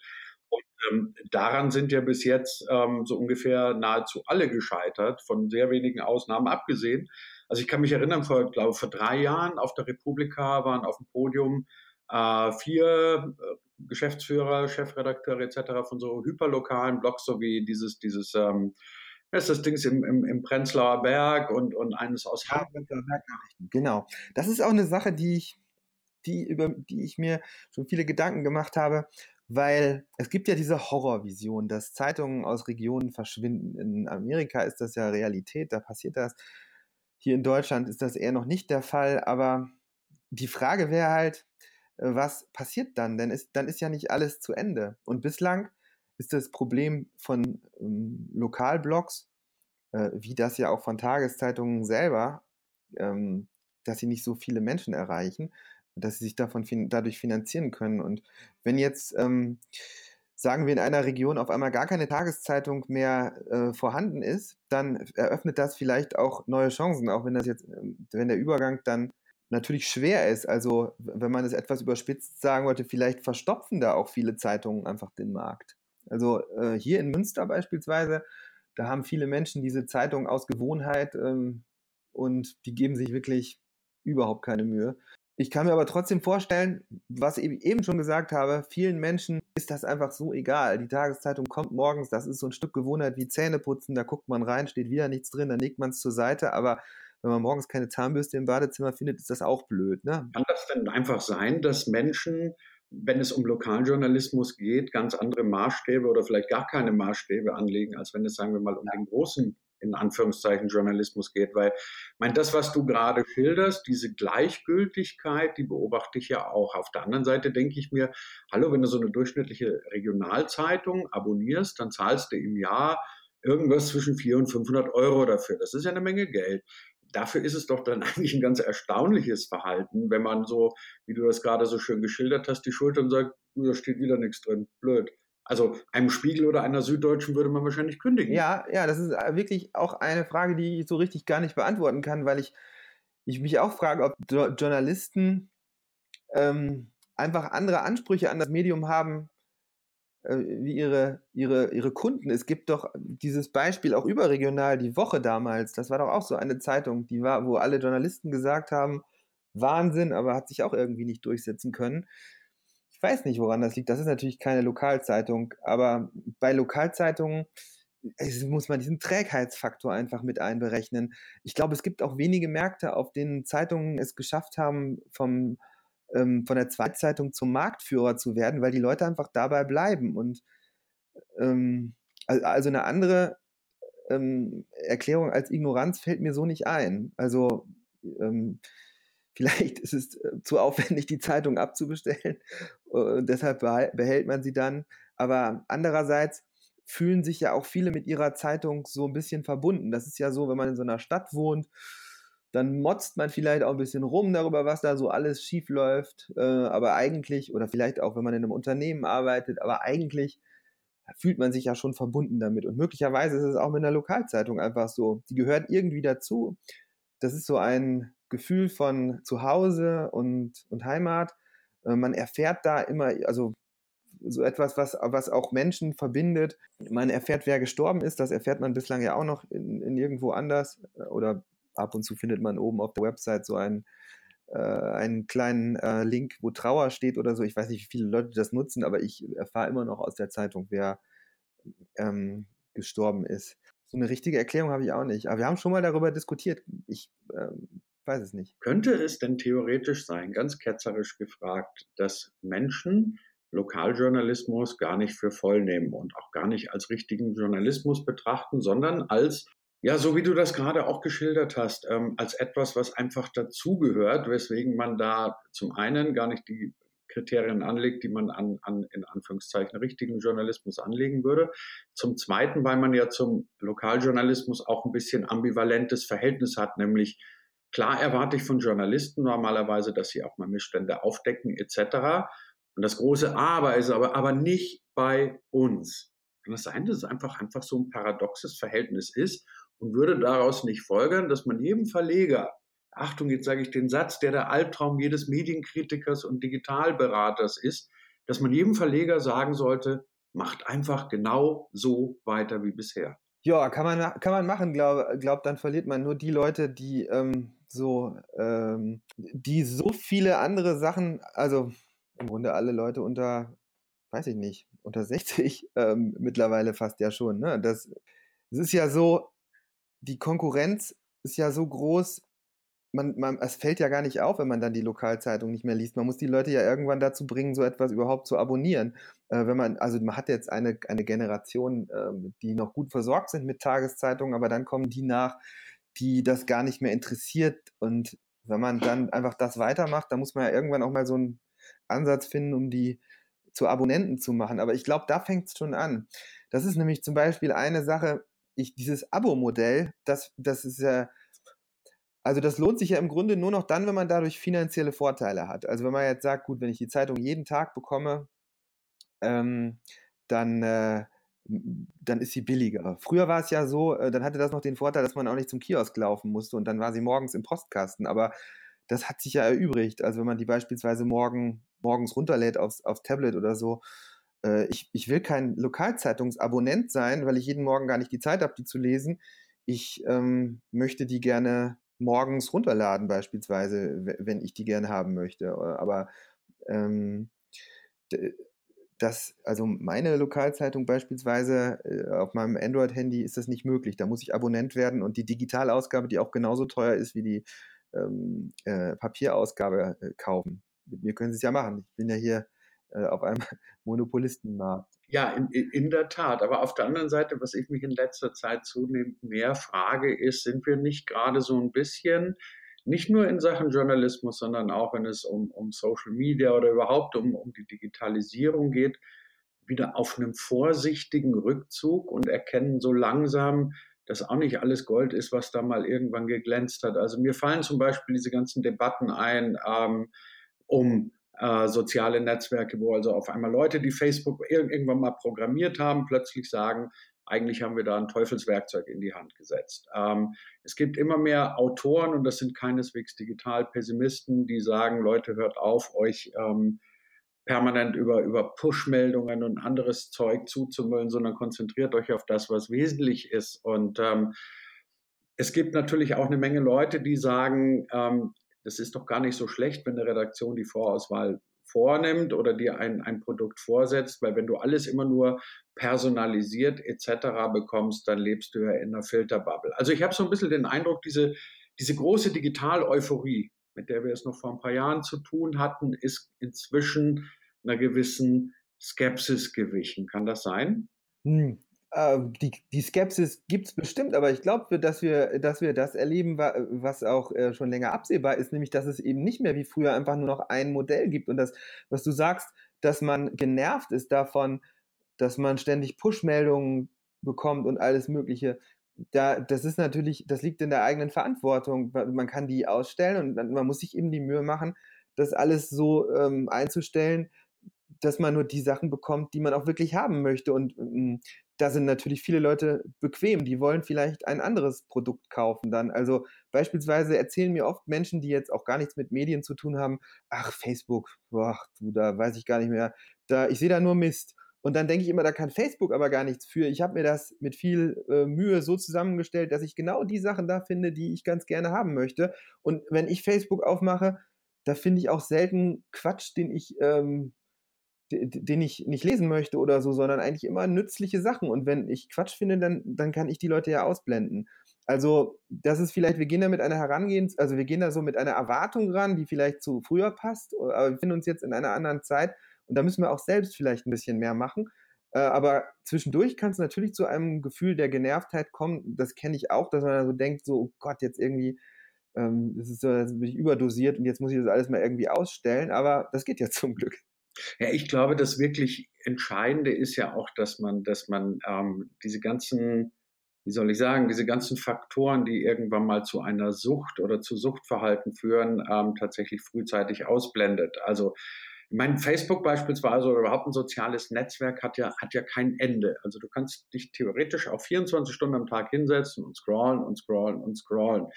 Und ähm, daran sind ja bis jetzt ähm, so ungefähr nahezu alle gescheitert, von sehr wenigen Ausnahmen abgesehen. Also ich kann mich erinnern, vor, glaube vor drei Jahren auf der Republika waren auf dem Podium äh, vier äh, Geschäftsführer, Chefredakteure etc. von so hyperlokalen Blogs, so wie dieses, dieses, ähm, ist das Ding im, im, im Prenzlauer Berg und, und eines aus Hamburg. Genau. Das ist auch eine Sache, die ich, die, über die ich mir schon viele Gedanken gemacht habe, weil es gibt ja diese Horrorvision, dass Zeitungen aus Regionen verschwinden. In Amerika ist das ja Realität, da passiert das. Hier in Deutschland ist das eher noch nicht der Fall, aber die Frage wäre halt, was passiert dann? Denn ist, dann ist ja nicht alles zu Ende. Und bislang ist das Problem von ähm, Lokalblogs, äh, wie das ja auch von Tageszeitungen selber, ähm, dass sie nicht so viele Menschen erreichen, dass sie sich davon fin dadurch finanzieren können. Und wenn jetzt, ähm, sagen wir, in einer Region auf einmal gar keine Tageszeitung mehr äh, vorhanden ist, dann eröffnet das vielleicht auch neue Chancen, auch wenn das jetzt, ähm, wenn der Übergang dann natürlich schwer ist. Also, wenn man es etwas überspitzt sagen wollte, vielleicht verstopfen da auch viele Zeitungen einfach den Markt. Also äh, hier in Münster beispielsweise, da haben viele Menschen diese Zeitung aus Gewohnheit ähm, und die geben sich wirklich überhaupt keine Mühe. Ich kann mir aber trotzdem vorstellen, was ich eben schon gesagt habe, vielen Menschen ist das einfach so egal. Die Tageszeitung kommt morgens, das ist so ein Stück Gewohnheit wie Zähneputzen, da guckt man rein, steht wieder nichts drin, dann legt man es zur Seite, aber wenn man morgens keine Zahnbürste im Badezimmer findet, ist das auch blöd. Ne? Kann das denn einfach sein, dass Menschen, wenn es um Lokaljournalismus geht, ganz andere Maßstäbe oder vielleicht gar keine Maßstäbe anlegen, als wenn es, sagen wir mal, um den großen in Anführungszeichen Journalismus geht. Weil, ich meine, das, was du gerade schilderst, diese Gleichgültigkeit, die beobachte ich ja auch. Auf der anderen Seite denke ich mir, hallo, wenn du so eine durchschnittliche Regionalzeitung abonnierst, dann zahlst du im Jahr irgendwas zwischen 400 und 500 Euro dafür. Das ist ja eine Menge Geld dafür ist es doch dann eigentlich ein ganz erstaunliches Verhalten, wenn man so, wie du das gerade so schön geschildert hast, die Schultern sagt, da steht wieder nichts drin, blöd. Also einem Spiegel oder einer Süddeutschen würde man wahrscheinlich kündigen. Ja, ja, das ist äh, wirklich auch eine Frage, die ich so richtig gar nicht beantworten kann, weil ich, ich mich auch frage, ob Journalisten ähm, einfach andere Ansprüche an das Medium haben, wie ihre, ihre, ihre Kunden. Es gibt doch dieses Beispiel auch überregional, die Woche damals, das war doch auch so eine Zeitung, die war, wo alle Journalisten gesagt haben, Wahnsinn, aber hat sich auch irgendwie nicht durchsetzen können. Ich weiß nicht, woran das liegt. Das ist natürlich keine Lokalzeitung, aber bei Lokalzeitungen muss man diesen Trägheitsfaktor einfach mit einberechnen. Ich glaube, es gibt auch wenige Märkte, auf denen Zeitungen es geschafft haben, vom ähm, von der Zweitzeitung zum Marktführer zu werden, weil die Leute einfach dabei bleiben. Und ähm, also eine andere ähm, Erklärung als Ignoranz fällt mir so nicht ein. Also ähm, vielleicht ist es äh, zu aufwendig, die Zeitung abzubestellen. Und deshalb behält man sie dann. Aber andererseits fühlen sich ja auch viele mit ihrer Zeitung so ein bisschen verbunden. Das ist ja so, wenn man in so einer Stadt wohnt dann motzt man vielleicht auch ein bisschen rum darüber, was da so alles schief läuft. Äh, aber eigentlich, oder vielleicht auch, wenn man in einem Unternehmen arbeitet, aber eigentlich fühlt man sich ja schon verbunden damit. Und möglicherweise ist es auch mit einer Lokalzeitung einfach so. Die gehört irgendwie dazu. Das ist so ein Gefühl von Zuhause und, und Heimat. Äh, man erfährt da immer, also so etwas, was, was auch Menschen verbindet. Man erfährt, wer gestorben ist. Das erfährt man bislang ja auch noch in, in irgendwo anders äh, oder ab und zu findet man oben auf der Website so einen, äh, einen kleinen äh, Link, wo Trauer steht oder so. Ich weiß nicht, wie viele Leute das nutzen, aber ich erfahre immer noch aus der Zeitung, wer ähm, gestorben ist. So eine richtige Erklärung habe ich auch nicht. Aber wir haben schon mal darüber diskutiert. Ich ähm, weiß es nicht. Könnte es denn theoretisch sein, ganz ketzerisch gefragt, dass Menschen Lokaljournalismus gar nicht für voll nehmen und auch gar nicht als richtigen Journalismus betrachten, sondern als ja, so wie du das gerade auch geschildert hast, ähm, als etwas, was einfach dazugehört, weswegen man da zum einen gar nicht die Kriterien anlegt, die man an, an in Anführungszeichen richtigen Journalismus anlegen würde. Zum Zweiten, weil man ja zum Lokaljournalismus auch ein bisschen ambivalentes Verhältnis hat, nämlich klar erwarte ich von Journalisten normalerweise, dass sie auch mal Missstände aufdecken etc. Und das große Aber ist aber, aber nicht bei uns. Kann das sein, dass es einfach, einfach so ein paradoxes Verhältnis ist und würde daraus nicht folgern, dass man jedem Verleger, Achtung, jetzt sage ich den Satz, der der Albtraum jedes Medienkritikers und Digitalberaters ist, dass man jedem Verleger sagen sollte, macht einfach genau so weiter wie bisher. Ja, kann man, kann man machen, glaube glaub, dann verliert man nur die Leute, die ähm, so, ähm, die so viele andere Sachen, also im Grunde alle Leute unter, weiß ich nicht, unter 60 ähm, mittlerweile fast ja schon. Ne? Das, es ist ja so, die Konkurrenz ist ja so groß, man, man, es fällt ja gar nicht auf, wenn man dann die Lokalzeitung nicht mehr liest. Man muss die Leute ja irgendwann dazu bringen, so etwas überhaupt zu abonnieren. Äh, wenn man, also man hat jetzt eine, eine Generation, äh, die noch gut versorgt sind mit Tageszeitungen, aber dann kommen die nach, die das gar nicht mehr interessiert. Und wenn man dann einfach das weitermacht, dann muss man ja irgendwann auch mal so einen Ansatz finden, um die zu Abonnenten zu machen. Aber ich glaube, da fängt es schon an. Das ist nämlich zum Beispiel eine Sache, ich, dieses Abo-Modell, das, das ist ja, also das lohnt sich ja im Grunde nur noch dann, wenn man dadurch finanzielle Vorteile hat. Also wenn man jetzt sagt, gut, wenn ich die Zeitung jeden Tag bekomme, ähm, dann, äh, dann ist sie billiger. Früher war es ja so, äh, dann hatte das noch den Vorteil, dass man auch nicht zum Kiosk laufen musste und dann war sie morgens im Postkasten. Aber das hat sich ja erübrigt. Also wenn man die beispielsweise morgen, morgens runterlädt aufs, aufs Tablet oder so, äh, ich, ich will kein Lokalzeitungsabonnent sein, weil ich jeden Morgen gar nicht die Zeit habe, die zu lesen. Ich ähm, möchte die gerne morgens runterladen, beispielsweise, wenn ich die gerne haben möchte. Äh, aber ähm, das, also meine Lokalzeitung beispielsweise äh, auf meinem Android-Handy ist das nicht möglich. Da muss ich Abonnent werden und die Digitalausgabe, die auch genauso teuer ist wie die ähm, äh, Papierausgabe, äh, kaufen. Mit mir können Sie es ja machen. Ich bin ja hier auf einem Monopolistenmarkt. Ja, in, in der Tat. Aber auf der anderen Seite, was ich mich in letzter Zeit zunehmend mehr frage, ist, sind wir nicht gerade so ein bisschen, nicht nur in Sachen Journalismus, sondern auch wenn es um, um Social Media oder überhaupt um, um die Digitalisierung geht, wieder auf einem vorsichtigen Rückzug und erkennen so langsam, dass auch nicht alles Gold ist, was da mal irgendwann geglänzt hat. Also mir fallen zum Beispiel diese ganzen Debatten ein ähm, um äh, soziale Netzwerke, wo also auf einmal Leute, die Facebook irgendwann mal programmiert haben, plötzlich sagen, eigentlich haben wir da ein Teufelswerkzeug in die Hand gesetzt. Ähm, es gibt immer mehr Autoren, und das sind keineswegs Digital-Pessimisten, die sagen, Leute, hört auf, euch ähm, permanent über, über Push-Meldungen und anderes Zeug zuzumüllen, sondern konzentriert euch auf das, was wesentlich ist. Und ähm, es gibt natürlich auch eine Menge Leute, die sagen, ähm, das ist doch gar nicht so schlecht, wenn eine Redaktion die Vorauswahl vornimmt oder dir ein, ein Produkt vorsetzt, weil wenn du alles immer nur personalisiert etc. bekommst, dann lebst du ja in einer Filterbubble. Also ich habe so ein bisschen den Eindruck, diese, diese große Digital-Euphorie, mit der wir es noch vor ein paar Jahren zu tun hatten, ist inzwischen einer gewissen Skepsis gewichen. Kann das sein? Hm. Äh, die, die Skepsis gibt es bestimmt, aber ich glaube, dass wir, dass wir das erleben, was auch äh, schon länger absehbar ist, nämlich dass es eben nicht mehr wie früher einfach nur noch ein Modell gibt. Und das, was du sagst, dass man genervt ist davon, dass man ständig Push-Meldungen bekommt und alles Mögliche da, das ist natürlich, das liegt in der eigenen Verantwortung. Man kann die ausstellen und man muss sich eben die Mühe machen, das alles so ähm, einzustellen, dass man nur die Sachen bekommt, die man auch wirklich haben möchte. Und ähm, da sind natürlich viele Leute bequem, die wollen vielleicht ein anderes Produkt kaufen dann. Also beispielsweise erzählen mir oft Menschen, die jetzt auch gar nichts mit Medien zu tun haben, ach, Facebook, boah, du, da weiß ich gar nicht mehr. Da, ich sehe da nur Mist. Und dann denke ich immer, da kann Facebook aber gar nichts für. Ich habe mir das mit viel äh, Mühe so zusammengestellt, dass ich genau die Sachen da finde, die ich ganz gerne haben möchte. Und wenn ich Facebook aufmache, da finde ich auch selten Quatsch, den ich, ähm, den ich nicht lesen möchte oder so, sondern eigentlich immer nützliche Sachen. Und wenn ich Quatsch finde, dann, dann kann ich die Leute ja ausblenden. Also, das ist vielleicht, wir gehen da mit einer Herangehens, also wir gehen da so mit einer Erwartung ran, die vielleicht zu früher passt, aber wir finden uns jetzt in einer anderen Zeit und da müssen wir auch selbst vielleicht ein bisschen mehr machen. Äh, aber zwischendurch kann es natürlich zu einem Gefühl der Genervtheit kommen. Das kenne ich auch, dass man da so denkt, so, oh Gott, jetzt irgendwie, ähm, das ist so, jetzt bin ich überdosiert und jetzt muss ich das alles mal irgendwie ausstellen. Aber das geht ja zum Glück. Ja, ich glaube, das wirklich Entscheidende ist ja auch, dass man, dass man ähm, diese ganzen, wie soll ich sagen, diese ganzen Faktoren, die irgendwann mal zu einer Sucht oder zu Suchtverhalten führen, ähm, tatsächlich frühzeitig ausblendet. Also ich meine, Facebook beispielsweise oder überhaupt ein soziales Netzwerk hat ja, hat ja kein Ende. Also du kannst dich theoretisch auch 24 Stunden am Tag hinsetzen und scrollen und scrollen und scrollen.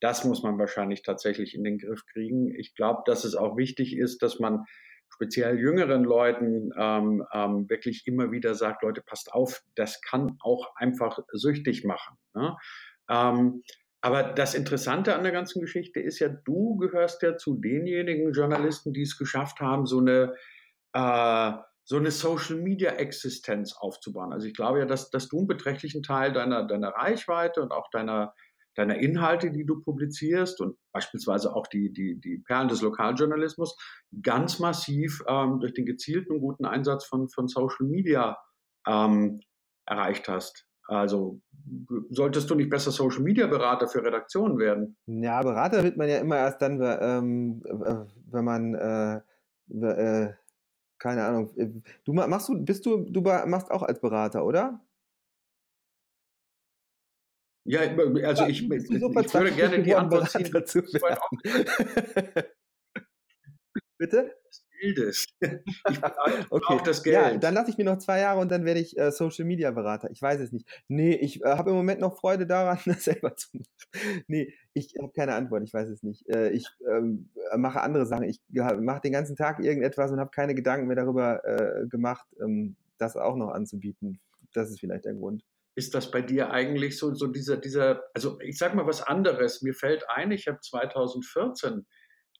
Das muss man wahrscheinlich tatsächlich in den Griff kriegen. Ich glaube, dass es auch wichtig ist, dass man speziell jüngeren Leuten ähm, ähm, wirklich immer wieder sagt, Leute, passt auf, das kann auch einfach süchtig machen. Ne? Ähm, aber das Interessante an der ganzen Geschichte ist ja, du gehörst ja zu denjenigen Journalisten, die es geschafft haben, so eine, äh, so eine Social Media Existenz aufzubauen. Also ich glaube ja, dass, dass du einen beträchtlichen Teil deiner, deiner Reichweite und auch deiner, deiner Inhalte, die du publizierst und beispielsweise auch die, die, die Perlen des Lokaljournalismus ganz massiv ähm, durch den gezielten guten Einsatz von, von Social Media ähm, erreicht hast. Also solltest du nicht besser Social Media Berater für Redaktionen werden? Ja, Berater wird man ja immer erst dann, ähm, wenn man äh, äh, keine Ahnung. Du machst du, bist du, du machst auch als Berater, oder? Ja, also ich, ich, ich würde gerne die Antwort ziehen. Dazu Bitte? Bildes. Ich okay. das Geld. Ja, dann lasse ich mir noch zwei Jahre und dann werde ich äh, Social Media Berater. Ich weiß es nicht. Nee, ich äh, habe im Moment noch Freude daran, das selber zu machen. Nee, ich habe keine Antwort. Ich weiß es nicht. Äh, ich ähm, mache andere Sachen. Ich mache den ganzen Tag irgendetwas und habe keine Gedanken mehr darüber äh, gemacht, ähm, das auch noch anzubieten. Das ist vielleicht der Grund ist das bei dir eigentlich so, so dieser, dieser, also ich sag mal was anderes. Mir fällt ein, ich habe 2014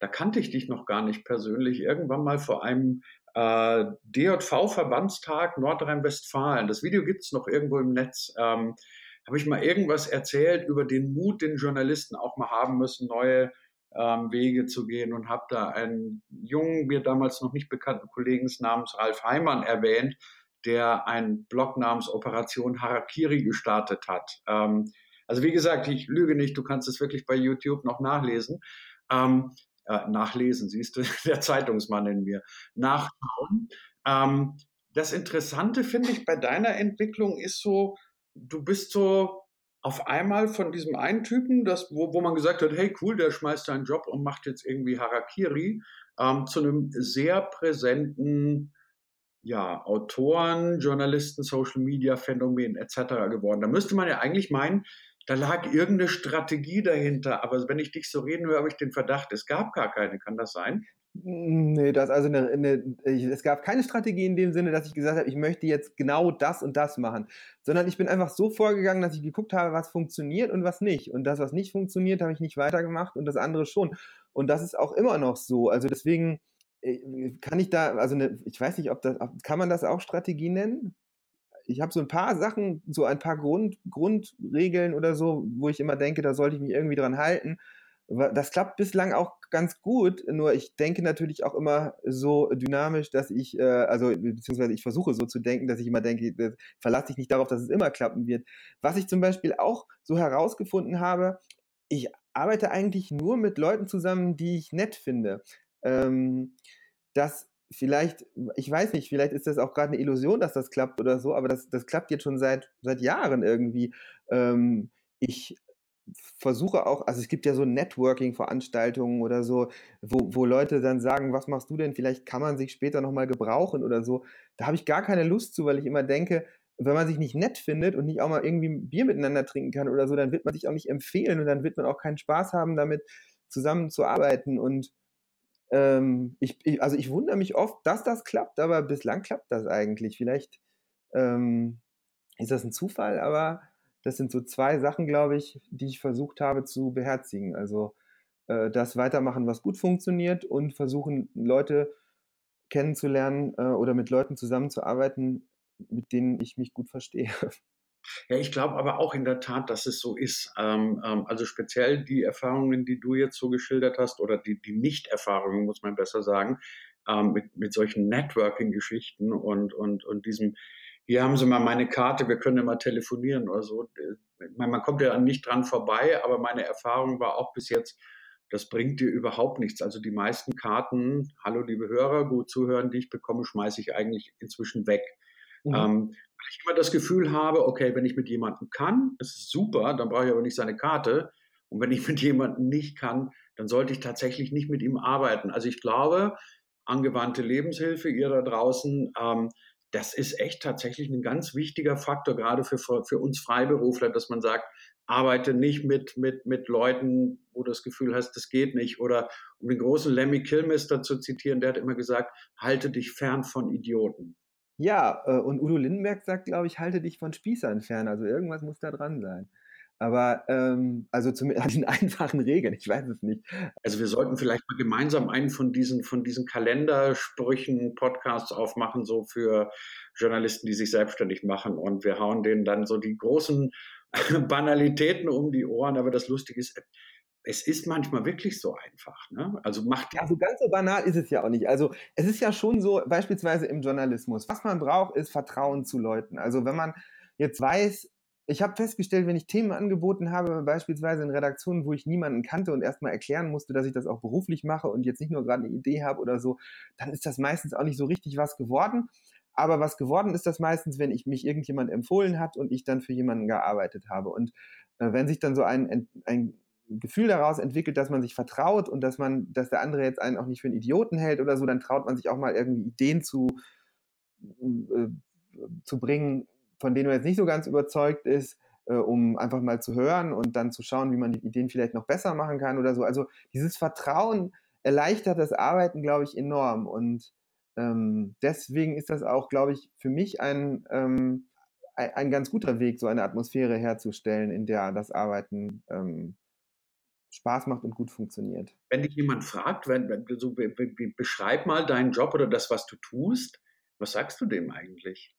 da kannte ich dich noch gar nicht persönlich, irgendwann mal vor einem äh, DJV-Verbandstag Nordrhein-Westfalen. Das Video gibt es noch irgendwo im Netz. Ähm, habe ich mal irgendwas erzählt über den Mut, den Journalisten auch mal haben müssen, neue ähm, Wege zu gehen und habe da einen jungen, mir damals noch nicht bekannten Kollegen namens Ralf Heimann erwähnt, der einen Blog namens Operation Harakiri gestartet hat. Ähm, also wie gesagt, ich lüge nicht, du kannst es wirklich bei YouTube noch nachlesen. Ähm, äh, nachlesen, siehst du, der Zeitungsmann in mir, nachschauen. Ähm, das Interessante finde ich bei deiner Entwicklung ist so, du bist so auf einmal von diesem einen Typen, das, wo, wo man gesagt hat, hey cool, der schmeißt seinen Job und macht jetzt irgendwie Harakiri, ähm, zu einem sehr präsenten ja, Autoren, Journalisten, Social Media Phänomen etc. geworden. Da müsste man ja eigentlich meinen, da lag irgendeine Strategie dahinter. Aber wenn ich dich so reden höre, habe ich den Verdacht, es gab gar keine. Kann das sein? Nee, das also eine, eine, es gab keine Strategie in dem Sinne, dass ich gesagt habe, ich möchte jetzt genau das und das machen, sondern ich bin einfach so vorgegangen, dass ich geguckt habe, was funktioniert und was nicht. Und das, was nicht funktioniert, habe ich nicht weitergemacht und das andere schon. Und das ist auch immer noch so. Also deswegen kann ich da, also eine, ich weiß nicht, ob das, kann man das auch Strategie nennen? ich habe so ein paar Sachen, so ein paar Grund, Grundregeln oder so, wo ich immer denke, da sollte ich mich irgendwie dran halten. Das klappt bislang auch ganz gut, nur ich denke natürlich auch immer so dynamisch, dass ich, äh, also beziehungsweise ich versuche so zu denken, dass ich immer denke, verlasse ich nicht darauf, dass es immer klappen wird. Was ich zum Beispiel auch so herausgefunden habe, ich arbeite eigentlich nur mit Leuten zusammen, die ich nett finde. Ähm, das vielleicht, ich weiß nicht, vielleicht ist das auch gerade eine Illusion, dass das klappt oder so, aber das, das klappt jetzt schon seit, seit Jahren irgendwie. Ähm, ich versuche auch, also es gibt ja so Networking-Veranstaltungen oder so, wo, wo Leute dann sagen, was machst du denn? Vielleicht kann man sich später nochmal gebrauchen oder so. Da habe ich gar keine Lust zu, weil ich immer denke, wenn man sich nicht nett findet und nicht auch mal irgendwie ein Bier miteinander trinken kann oder so, dann wird man sich auch nicht empfehlen und dann wird man auch keinen Spaß haben, damit zusammenzuarbeiten und ähm, ich, ich, also ich wundere mich oft, dass das klappt, aber bislang klappt das eigentlich. Vielleicht ähm, ist das ein Zufall, aber das sind so zwei Sachen, glaube ich, die ich versucht habe zu beherzigen. Also äh, das weitermachen, was gut funktioniert und versuchen, Leute kennenzulernen äh, oder mit Leuten zusammenzuarbeiten, mit denen ich mich gut verstehe. Ja, ich glaube aber auch in der Tat, dass es so ist. Ähm, ähm, also speziell die Erfahrungen, die du jetzt so geschildert hast, oder die, die Nicht-Erfahrungen, muss man besser sagen, ähm, mit, mit solchen Networking-Geschichten und, und, und diesem, hier haben Sie mal meine Karte, wir können ja mal telefonieren oder so. Man, man kommt ja nicht dran vorbei, aber meine Erfahrung war auch bis jetzt, das bringt dir überhaupt nichts. Also die meisten Karten, hallo liebe Hörer, gut zuhören, die ich bekomme, schmeiße ich eigentlich inzwischen weg. Mhm. Ähm, weil ich immer das Gefühl habe, okay, wenn ich mit jemandem kann, ist super, dann brauche ich aber nicht seine Karte. Und wenn ich mit jemandem nicht kann, dann sollte ich tatsächlich nicht mit ihm arbeiten. Also ich glaube, angewandte Lebenshilfe, ihr da draußen, ähm, das ist echt tatsächlich ein ganz wichtiger Faktor, gerade für, für uns Freiberufler, dass man sagt, arbeite nicht mit, mit, mit Leuten, wo du das Gefühl hast, das geht nicht. Oder um den großen Lemmy Kilmister zu zitieren, der hat immer gesagt, halte dich fern von Idioten. Ja, äh, und Udo Lindenberg sagt, glaube ich, halte dich von Spießern fern. Also irgendwas muss da dran sein. Aber ähm, also zumindest in einfachen Regeln, ich weiß es nicht. Also wir sollten vielleicht mal gemeinsam einen von diesen, von diesen Kalendersprüchen, Podcasts aufmachen, so für Journalisten, die sich selbstständig machen. Und wir hauen denen dann so die großen Banalitäten um die Ohren. Aber das Lustige ist, es ist manchmal wirklich so einfach. Ne? Also macht ja, so ganz so banal ist es ja auch nicht. Also es ist ja schon so, beispielsweise im Journalismus, was man braucht, ist Vertrauen zu Leuten. Also wenn man jetzt weiß, ich habe festgestellt, wenn ich Themen angeboten habe, beispielsweise in Redaktionen, wo ich niemanden kannte und erstmal erklären musste, dass ich das auch beruflich mache und jetzt nicht nur gerade eine Idee habe oder so, dann ist das meistens auch nicht so richtig was geworden. Aber was geworden ist das meistens, wenn ich mich irgendjemand empfohlen hat und ich dann für jemanden gearbeitet habe. Und äh, wenn sich dann so ein, ein Gefühl daraus entwickelt, dass man sich vertraut und dass man, dass der andere jetzt einen auch nicht für einen Idioten hält oder so, dann traut man sich auch mal irgendwie Ideen zu, äh, zu bringen, von denen man jetzt nicht so ganz überzeugt ist, äh, um einfach mal zu hören und dann zu schauen, wie man die Ideen vielleicht noch besser machen kann oder so. Also dieses Vertrauen erleichtert das Arbeiten, glaube ich, enorm. Und ähm, deswegen ist das auch, glaube ich, für mich ein, ähm, ein, ganz guter Weg, so eine Atmosphäre herzustellen, in der das Arbeiten ähm, Spaß macht und gut funktioniert. Wenn dich jemand fragt, wenn, wenn du so be, be, beschreib mal deinen Job oder das, was du tust, was sagst du dem eigentlich?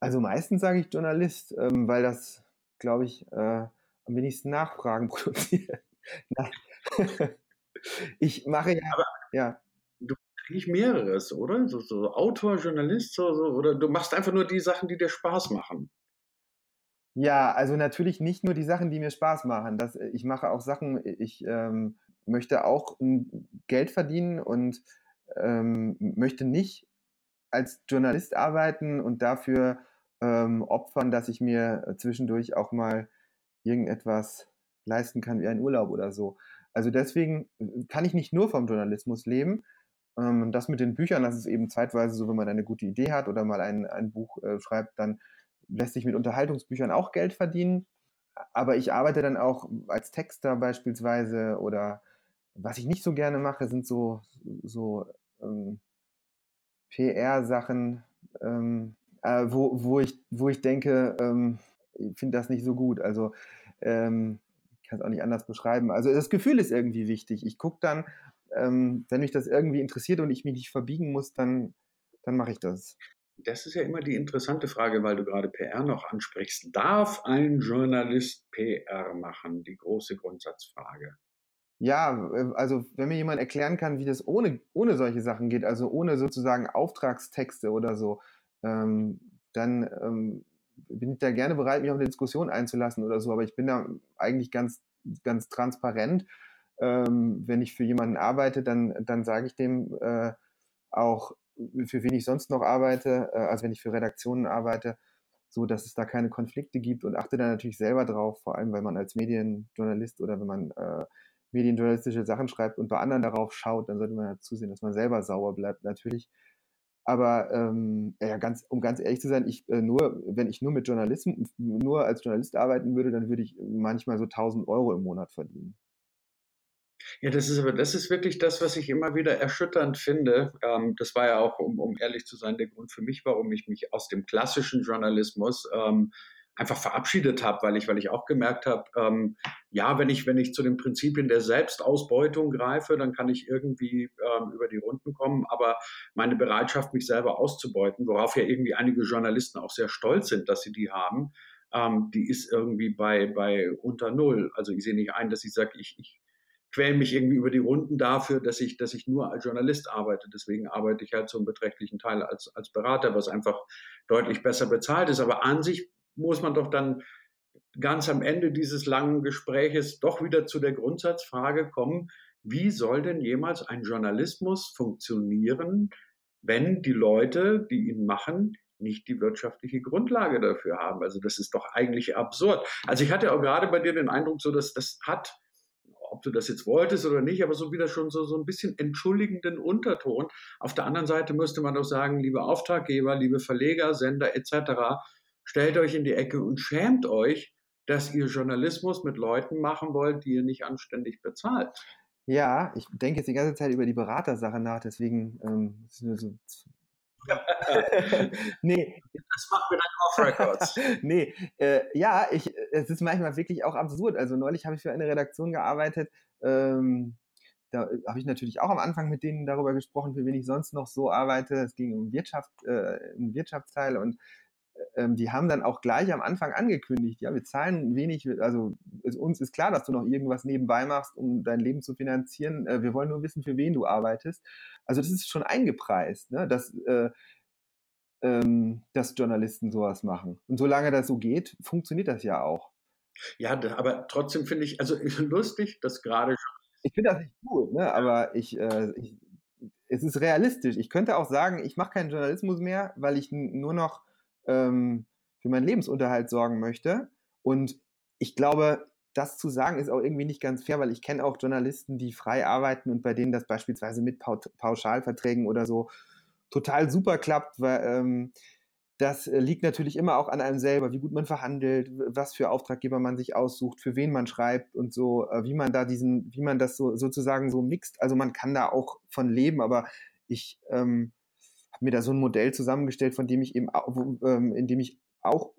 Also meistens sage ich Journalist, ähm, weil das, glaube ich, äh, am wenigsten Nachfragen produziert. ich mache ja. Aber, ja. Du eigentlich mehreres, oder? So, so Autor, Journalist, so, so, oder du machst einfach nur die Sachen, die dir Spaß machen. Ja, also natürlich nicht nur die Sachen, die mir Spaß machen. Das, ich mache auch Sachen, ich ähm, möchte auch Geld verdienen und ähm, möchte nicht als Journalist arbeiten und dafür ähm, opfern, dass ich mir zwischendurch auch mal irgendetwas leisten kann wie einen Urlaub oder so. Also deswegen kann ich nicht nur vom Journalismus leben. Ähm, das mit den Büchern, das ist eben zeitweise so, wenn man eine gute Idee hat oder mal ein, ein Buch äh, schreibt, dann lässt sich mit Unterhaltungsbüchern auch Geld verdienen. Aber ich arbeite dann auch als Texter beispielsweise oder was ich nicht so gerne mache, sind so, so ähm, PR-Sachen, ähm, äh, wo, wo, ich, wo ich denke, ähm, ich finde das nicht so gut. Also ähm, ich kann es auch nicht anders beschreiben. Also das Gefühl ist irgendwie wichtig. Ich gucke dann, ähm, wenn mich das irgendwie interessiert und ich mich nicht verbiegen muss, dann, dann mache ich das. Das ist ja immer die interessante Frage, weil du gerade PR noch ansprichst. Darf ein Journalist PR machen? Die große Grundsatzfrage. Ja, äh, also wenn mir jemand erklären kann, wie das ohne, ohne solche Sachen geht, also ohne sozusagen Auftragstexte oder so, ähm, dann ähm, bin ich da gerne bereit, mich auf eine Diskussion einzulassen oder so. Aber ich bin da eigentlich ganz, ganz transparent. Ähm, wenn ich für jemanden arbeite, dann, dann sage ich dem äh, auch, für wen ich sonst noch arbeite, äh, also wenn ich für Redaktionen arbeite, so dass es da keine Konflikte gibt und achte da natürlich selber drauf, vor allem weil man als Medienjournalist oder wenn man äh, medienjournalistische Sachen schreibt und bei anderen darauf schaut, dann sollte man ja zusehen, dass man selber sauer bleibt natürlich. Aber ähm, ja, ganz, um ganz ehrlich zu sein, ich äh, nur, wenn ich nur mit Journalisten, nur als Journalist arbeiten würde, dann würde ich manchmal so 1000 Euro im Monat verdienen. Ja, das ist aber, das ist wirklich das, was ich immer wieder erschütternd finde. Ähm, das war ja auch, um, um ehrlich zu sein, der Grund für mich, warum ich mich aus dem klassischen Journalismus ähm, einfach verabschiedet habe, weil ich, weil ich auch gemerkt habe, ähm, ja, wenn ich, wenn ich zu den Prinzipien der Selbstausbeutung greife, dann kann ich irgendwie ähm, über die Runden kommen. Aber meine Bereitschaft, mich selber auszubeuten, worauf ja irgendwie einige Journalisten auch sehr stolz sind, dass sie die haben, ähm, die ist irgendwie bei, bei unter Null. Also ich sehe nicht ein, dass ich sage, ich, ich quäle mich irgendwie über die Runden dafür, dass ich, dass ich nur als Journalist arbeite. Deswegen arbeite ich halt so einen beträchtlichen Teil als, als Berater, was einfach deutlich besser bezahlt ist. Aber an sich muss man doch dann ganz am Ende dieses langen Gespräches doch wieder zu der Grundsatzfrage kommen, wie soll denn jemals ein Journalismus funktionieren, wenn die Leute, die ihn machen, nicht die wirtschaftliche Grundlage dafür haben. Also das ist doch eigentlich absurd. Also ich hatte auch gerade bei dir den Eindruck, so dass das hat, ob du das jetzt wolltest oder nicht, aber so wieder schon so, so ein bisschen entschuldigenden Unterton. Auf der anderen Seite müsste man doch sagen, liebe Auftraggeber, liebe Verleger, Sender etc., stellt euch in die Ecke und schämt euch, dass ihr Journalismus mit Leuten machen wollt, die ihr nicht anständig bezahlt. Ja, ich denke jetzt die ganze Zeit über die Beratersache nach, deswegen ähm, so. nee. Das macht mir dann Off-Records. nee, äh, ja, ich, es ist manchmal wirklich auch absurd. Also neulich habe ich für eine Redaktion gearbeitet, ähm, da habe ich natürlich auch am Anfang mit denen darüber gesprochen, für wen ich sonst noch so arbeite. Es ging um Wirtschaft, äh, einen Wirtschaftsteil und ähm, die haben dann auch gleich am Anfang angekündigt, ja, wir zahlen wenig, also es, uns ist klar, dass du noch irgendwas nebenbei machst, um dein Leben zu finanzieren. Äh, wir wollen nur wissen, für wen du arbeitest. Also das ist schon eingepreist, ne, dass, äh, ähm, dass Journalisten sowas machen. Und solange das so geht, funktioniert das ja auch. Ja, aber trotzdem finde ich, also lustig, dass gerade Ich finde das nicht gut, ne? aber ich, äh, ich, es ist realistisch. Ich könnte auch sagen, ich mache keinen Journalismus mehr, weil ich nur noch ähm, für meinen Lebensunterhalt sorgen möchte. Und ich glaube, das zu sagen ist auch irgendwie nicht ganz fair, weil ich kenne auch Journalisten, die frei arbeiten und bei denen das beispielsweise mit Pauschalverträgen oder so total super klappt, weil ähm, das liegt natürlich immer auch an einem selber, wie gut man verhandelt, was für Auftraggeber man sich aussucht, für wen man schreibt und so, äh, wie man da diesen, wie man das so sozusagen so mixt. Also man kann da auch von leben, aber ich ähm, mir da so ein Modell zusammengestellt, von dem ich eben, ähm, in dem ich auch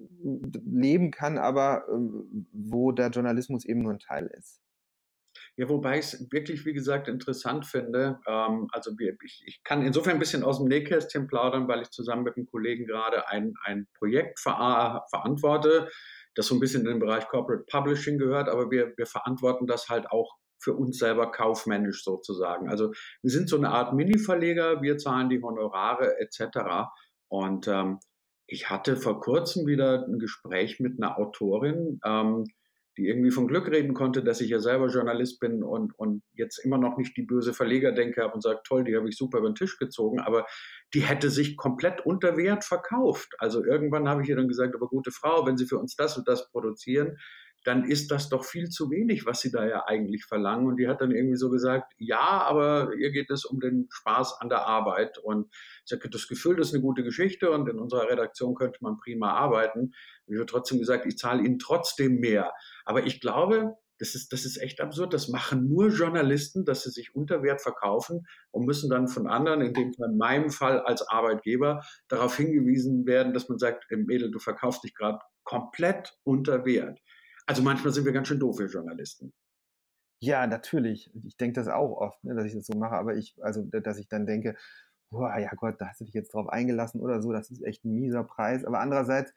leben kann, aber ähm, wo der Journalismus eben nur ein Teil ist. Ja, wobei ich es wirklich, wie gesagt, interessant finde. Ähm, also ich, ich, kann insofern ein bisschen aus dem Nähkästchen plaudern, weil ich zusammen mit einem Kollegen gerade ein, ein Projekt ver verantworte, das so ein bisschen in den Bereich Corporate Publishing gehört, aber wir, wir verantworten das halt auch für uns selber kaufmännisch sozusagen. Also wir sind so eine Art Mini-Verleger, wir zahlen die Honorare etc. Und ähm, ich hatte vor kurzem wieder ein Gespräch mit einer Autorin, ähm, die irgendwie vom Glück reden konnte, dass ich ja selber Journalist bin und, und jetzt immer noch nicht die böse Verlegerdenke habe und sagt, toll, die habe ich super über den Tisch gezogen, aber die hätte sich komplett unter Wert verkauft. Also irgendwann habe ich ihr dann gesagt, aber gute Frau, wenn Sie für uns das und das produzieren, dann ist das doch viel zu wenig, was Sie da ja eigentlich verlangen. Und die hat dann irgendwie so gesagt, ja, aber ihr geht es um den Spaß an der Arbeit. Und sie hat das Gefühl, das ist eine gute Geschichte und in unserer Redaktion könnte man prima arbeiten. Ich habe trotzdem gesagt, ich zahle Ihnen trotzdem mehr. Aber ich glaube, das ist, das ist echt absurd. Das machen nur Journalisten, dass sie sich unter Wert verkaufen und müssen dann von anderen, in dem Fall in meinem Fall als Arbeitgeber, darauf hingewiesen werden, dass man sagt, Mädel, du verkaufst dich gerade komplett unter Wert. Also manchmal sind wir ganz schön doof, wir Journalisten. Ja, natürlich. Ich denke das auch oft, ne, dass ich das so mache, aber ich, also, dass ich dann denke, boah, ja Gott, da hast du dich jetzt drauf eingelassen oder so, das ist echt ein mieser Preis. Aber andererseits,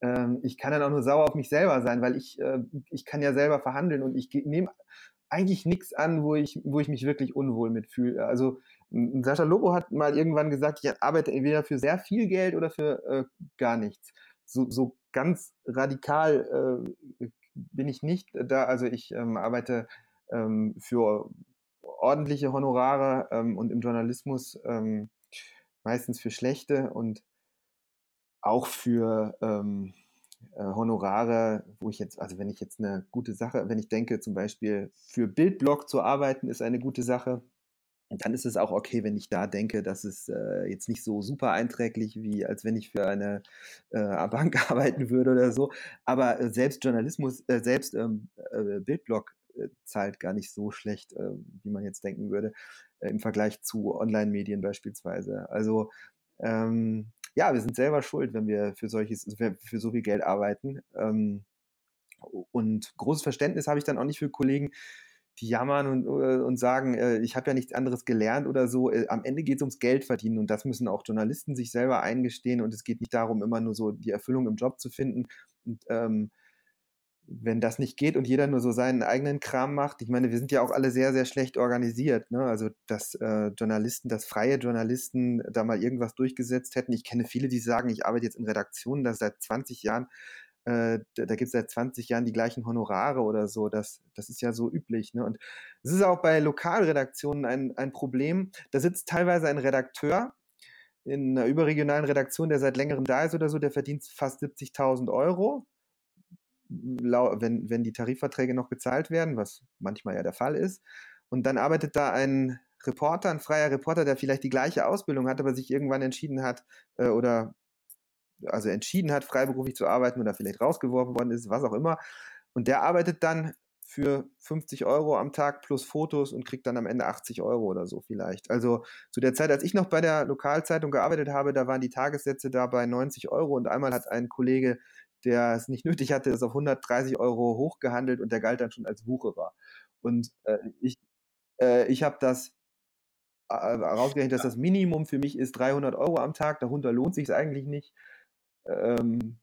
ähm, ich kann dann auch nur sauer auf mich selber sein, weil ich, äh, ich kann ja selber verhandeln und ich nehme eigentlich nichts an, wo ich, wo ich mich wirklich unwohl mitfühle. Also Sascha Lobo hat mal irgendwann gesagt, ich arbeite entweder für sehr viel Geld oder für äh, gar nichts. So, so ganz radikal äh, bin ich nicht da. Also ich ähm, arbeite ähm, für ordentliche Honorare ähm, und im Journalismus ähm, meistens für schlechte und auch für ähm, äh, Honorare, wo ich jetzt, also wenn ich jetzt eine gute Sache, wenn ich denke zum Beispiel für Bildblog zu arbeiten, ist eine gute Sache, und dann ist es auch okay, wenn ich da denke, dass es äh, jetzt nicht so super einträglich, wie als wenn ich für eine äh, Bank arbeiten würde oder so. Aber äh, selbst Journalismus, äh, selbst ähm, äh, Bildblog äh, zahlt gar nicht so schlecht, wie man jetzt denken würde, im Vergleich zu Online-Medien beispielsweise. Also ähm, ja, wir sind selber schuld, wenn wir für solches, für, für so viel Geld arbeiten. Ähm, und großes Verständnis habe ich dann auch nicht für Kollegen, die jammern und, äh, und sagen, äh, ich habe ja nichts anderes gelernt oder so. Äh, am Ende geht es ums Geld verdienen und das müssen auch Journalisten sich selber eingestehen und es geht nicht darum, immer nur so die Erfüllung im Job zu finden. Und ähm, wenn das nicht geht und jeder nur so seinen eigenen Kram macht, ich meine, wir sind ja auch alle sehr, sehr schlecht organisiert. Ne? Also, dass äh, Journalisten, dass freie Journalisten da mal irgendwas durchgesetzt hätten. Ich kenne viele, die sagen, ich arbeite jetzt in Redaktionen, das seit 20 Jahren äh, da, gibt es seit 20 Jahren die gleichen Honorare oder so. Das, das ist ja so üblich. Ne? Und es ist auch bei Lokalredaktionen ein, ein Problem. Da sitzt teilweise ein Redakteur in einer überregionalen Redaktion, der seit längerem da ist oder so, der verdient fast 70.000 Euro, wenn, wenn die Tarifverträge noch gezahlt werden, was manchmal ja der Fall ist. Und dann arbeitet da ein Reporter, ein freier Reporter, der vielleicht die gleiche Ausbildung hat, aber sich irgendwann entschieden hat äh, oder also entschieden hat, freiberuflich zu arbeiten oder vielleicht rausgeworfen worden ist, was auch immer. Und der arbeitet dann für 50 Euro am Tag plus Fotos und kriegt dann am Ende 80 Euro oder so vielleicht. Also zu der Zeit, als ich noch bei der Lokalzeitung gearbeitet habe, da waren die Tagessätze da bei 90 Euro und einmal hat ein Kollege, der es nicht nötig hatte, es auf 130 Euro hochgehandelt und der galt dann schon als Wucherer. Und äh, ich, äh, ich habe das äh, rausgerechnet, dass das Minimum für mich ist 300 Euro am Tag. Darunter lohnt sich es eigentlich nicht ähm,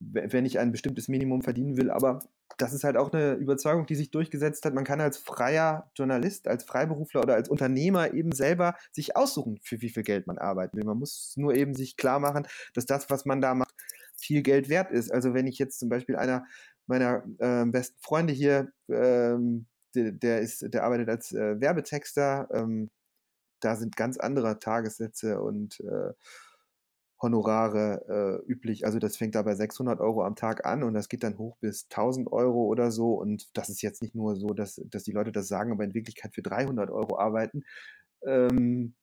wenn ich ein bestimmtes Minimum verdienen will. Aber das ist halt auch eine Überzeugung, die sich durchgesetzt hat. Man kann als freier Journalist, als Freiberufler oder als Unternehmer eben selber sich aussuchen, für wie viel Geld man arbeiten will. Man muss nur eben sich klar machen, dass das, was man da macht, viel Geld wert ist. Also wenn ich jetzt zum Beispiel einer meiner äh, besten Freunde hier, ähm, der, der, ist, der arbeitet als äh, Werbetexter, ähm, da sind ganz andere Tagessätze und äh, Honorare äh, üblich. Also das fängt da bei 600 Euro am Tag an und das geht dann hoch bis 1000 Euro oder so. Und das ist jetzt nicht nur so, dass, dass die Leute das sagen, aber in Wirklichkeit für 300 Euro arbeiten. Ähm,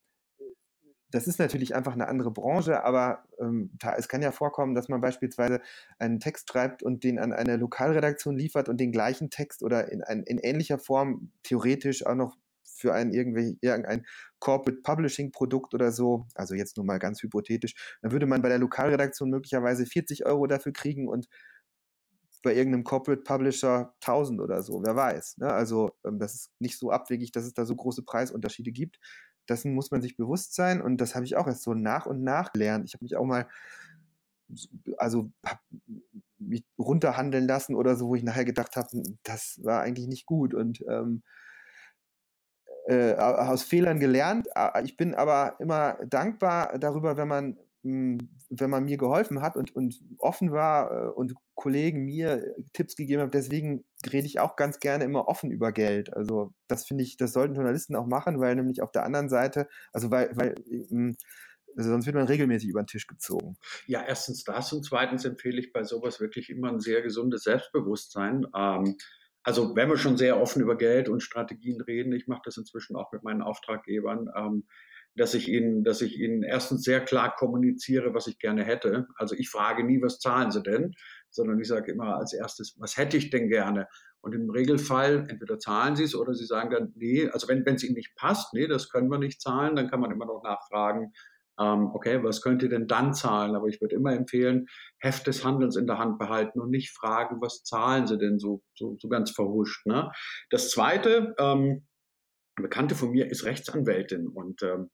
das ist natürlich einfach eine andere Branche, aber ähm, es kann ja vorkommen, dass man beispielsweise einen Text schreibt und den an eine Lokalredaktion liefert und den gleichen Text oder in, in ähnlicher Form theoretisch auch noch für ein irgendein Corporate Publishing Produkt oder so, also jetzt nur mal ganz hypothetisch, dann würde man bei der Lokalredaktion möglicherweise 40 Euro dafür kriegen und bei irgendeinem Corporate Publisher 1000 oder so, wer weiß. Ne? Also ähm, das ist nicht so abwegig, dass es da so große Preisunterschiede gibt. Dessen muss man sich bewusst sein und das habe ich auch erst so nach und nach gelernt. Ich habe mich auch mal, also mich runterhandeln lassen oder so, wo ich nachher gedacht habe, hm, das war eigentlich nicht gut und ähm, äh, aus Fehlern gelernt. Ich bin aber immer dankbar darüber, wenn man hm, wenn man mir geholfen hat und, und offen war äh, und Kollegen mir Tipps gegeben haben. Deswegen rede ich auch ganz gerne immer offen über Geld. Also das finde ich, das sollten Journalisten auch machen, weil nämlich auf der anderen Seite, also weil, weil hm, also sonst wird man regelmäßig über den Tisch gezogen. Ja, erstens das und zweitens empfehle ich bei sowas wirklich immer ein sehr gesundes Selbstbewusstsein. Ähm, also wenn wir schon sehr offen über Geld und Strategien reden, ich mache das inzwischen auch mit meinen Auftraggebern, ähm, dass ich ihnen, dass ich ihnen erstens sehr klar kommuniziere, was ich gerne hätte. Also ich frage nie, was zahlen Sie denn, sondern ich sage immer als erstes, was hätte ich denn gerne? Und im Regelfall, entweder zahlen Sie es oder Sie sagen dann, nee, also wenn es Ihnen nicht passt, nee, das können wir nicht zahlen, dann kann man immer noch nachfragen, ähm, okay, was könnt ihr denn dann zahlen? Aber ich würde immer empfehlen, Heft des Handelns in der Hand behalten und nicht fragen, was zahlen sie denn so, so, so ganz verhuscht. Ne? Das Zweite, ähm, eine Bekannte von mir ist Rechtsanwältin und ähm,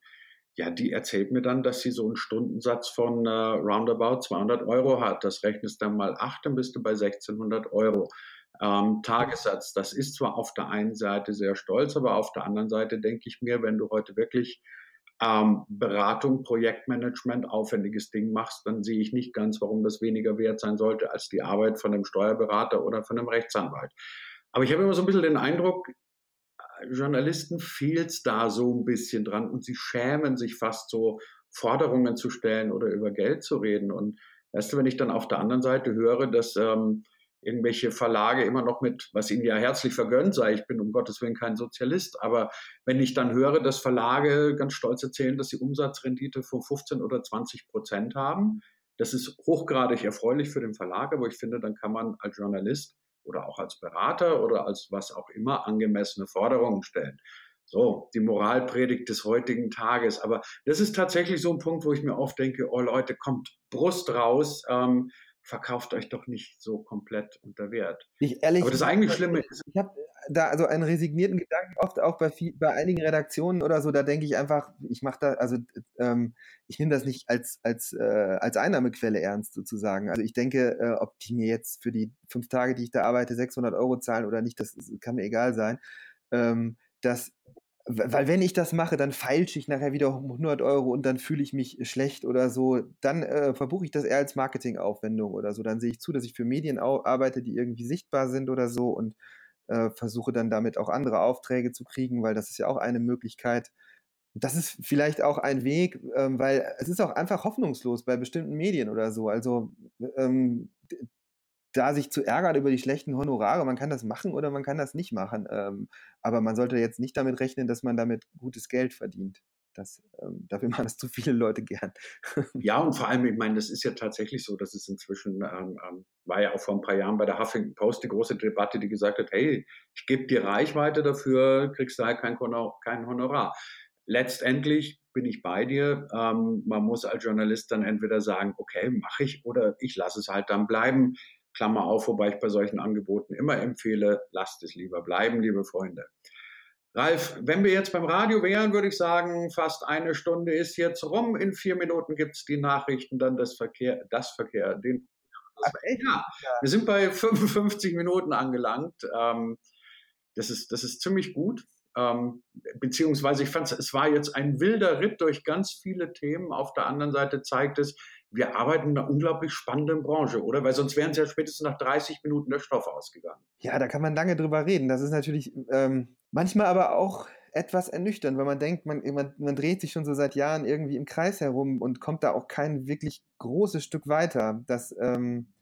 ja, die erzählt mir dann, dass sie so einen Stundensatz von äh, roundabout 200 Euro hat. Das rechnest dann mal acht, dann bist du bei 1600 Euro. Ähm, Tagessatz, das ist zwar auf der einen Seite sehr stolz, aber auf der anderen Seite denke ich mir, wenn du heute wirklich ähm, Beratung, Projektmanagement, aufwendiges Ding machst, dann sehe ich nicht ganz, warum das weniger wert sein sollte als die Arbeit von einem Steuerberater oder von einem Rechtsanwalt. Aber ich habe immer so ein bisschen den Eindruck, Journalisten fehlt es da so ein bisschen dran und sie schämen sich fast so, Forderungen zu stellen oder über Geld zu reden. Und du, wenn ich dann auf der anderen Seite höre, dass ähm, irgendwelche Verlage immer noch mit, was ihnen ja herzlich vergönnt sei, ich bin um Gottes Willen kein Sozialist, aber wenn ich dann höre, dass Verlage ganz stolz erzählen, dass sie Umsatzrendite von 15 oder 20 Prozent haben, das ist hochgradig erfreulich für den Verlag, aber ich finde, dann kann man als Journalist oder auch als Berater oder als was auch immer angemessene Forderungen stellen. So, die Moralpredigt des heutigen Tages. Aber das ist tatsächlich so ein Punkt, wo ich mir oft denke, oh Leute, kommt Brust raus. Ähm, verkauft euch doch nicht so komplett unter Wert. Ich ehrlich, Aber das eigentlich Schlimme ist. Ich habe da also einen resignierten Gedanken oft auch bei, viel, bei einigen Redaktionen oder so, da denke ich einfach, ich mache da, also ähm, ich nehme das nicht als, als, äh, als Einnahmequelle ernst sozusagen. Also ich denke, äh, ob die mir jetzt für die fünf Tage, die ich da arbeite, 600 Euro zahlen oder nicht, das kann mir egal sein. Ähm, dass weil wenn ich das mache, dann feilsche ich nachher wieder um 100 Euro und dann fühle ich mich schlecht oder so. Dann äh, verbuche ich das eher als Marketingaufwendung oder so. Dann sehe ich zu, dass ich für Medien arbeite, die irgendwie sichtbar sind oder so und äh, versuche dann damit auch andere Aufträge zu kriegen, weil das ist ja auch eine Möglichkeit. Das ist vielleicht auch ein Weg, ähm, weil es ist auch einfach hoffnungslos bei bestimmten Medien oder so. Also ähm, da sich zu ärgern über die schlechten Honorare, man kann das machen oder man kann das nicht machen. Ähm, aber man sollte jetzt nicht damit rechnen, dass man damit gutes Geld verdient. Das, ähm, dafür machen das zu viele Leute gern. ja, und vor allem, ich meine, das ist ja tatsächlich so, dass es inzwischen, ähm, ähm, war ja auch vor ein paar Jahren bei der Huffington Post die große Debatte, die gesagt hat, hey, ich gebe dir Reichweite dafür, kriegst du halt kein, kein Honorar. Letztendlich bin ich bei dir. Ähm, man muss als Journalist dann entweder sagen, okay, mache ich oder ich lasse es halt dann bleiben. Klammer auf, wobei ich bei solchen Angeboten immer empfehle, lasst es lieber bleiben, liebe Freunde. Ralf, wenn wir jetzt beim Radio wären, würde ich sagen, fast eine Stunde ist jetzt rum. In vier Minuten gibt es die Nachrichten, dann das Verkehr, das Verkehr, den. Ja, wir sind bei 55 Minuten angelangt. Ähm, das, ist, das ist ziemlich gut. Ähm, beziehungsweise ich fand es war jetzt ein wilder Ritt durch ganz viele Themen. Auf der anderen Seite zeigt es, wir arbeiten in einer unglaublich spannenden Branche, oder? Weil sonst wären es ja spätestens nach 30 Minuten der Stoff ausgegangen. Ja, da kann man lange drüber reden. Das ist natürlich ähm, manchmal aber auch etwas ernüchternd, weil man denkt, man, man, man, dreht sich schon so seit Jahren irgendwie im Kreis herum und kommt da auch kein wirklich großes Stück weiter. Das, ähm,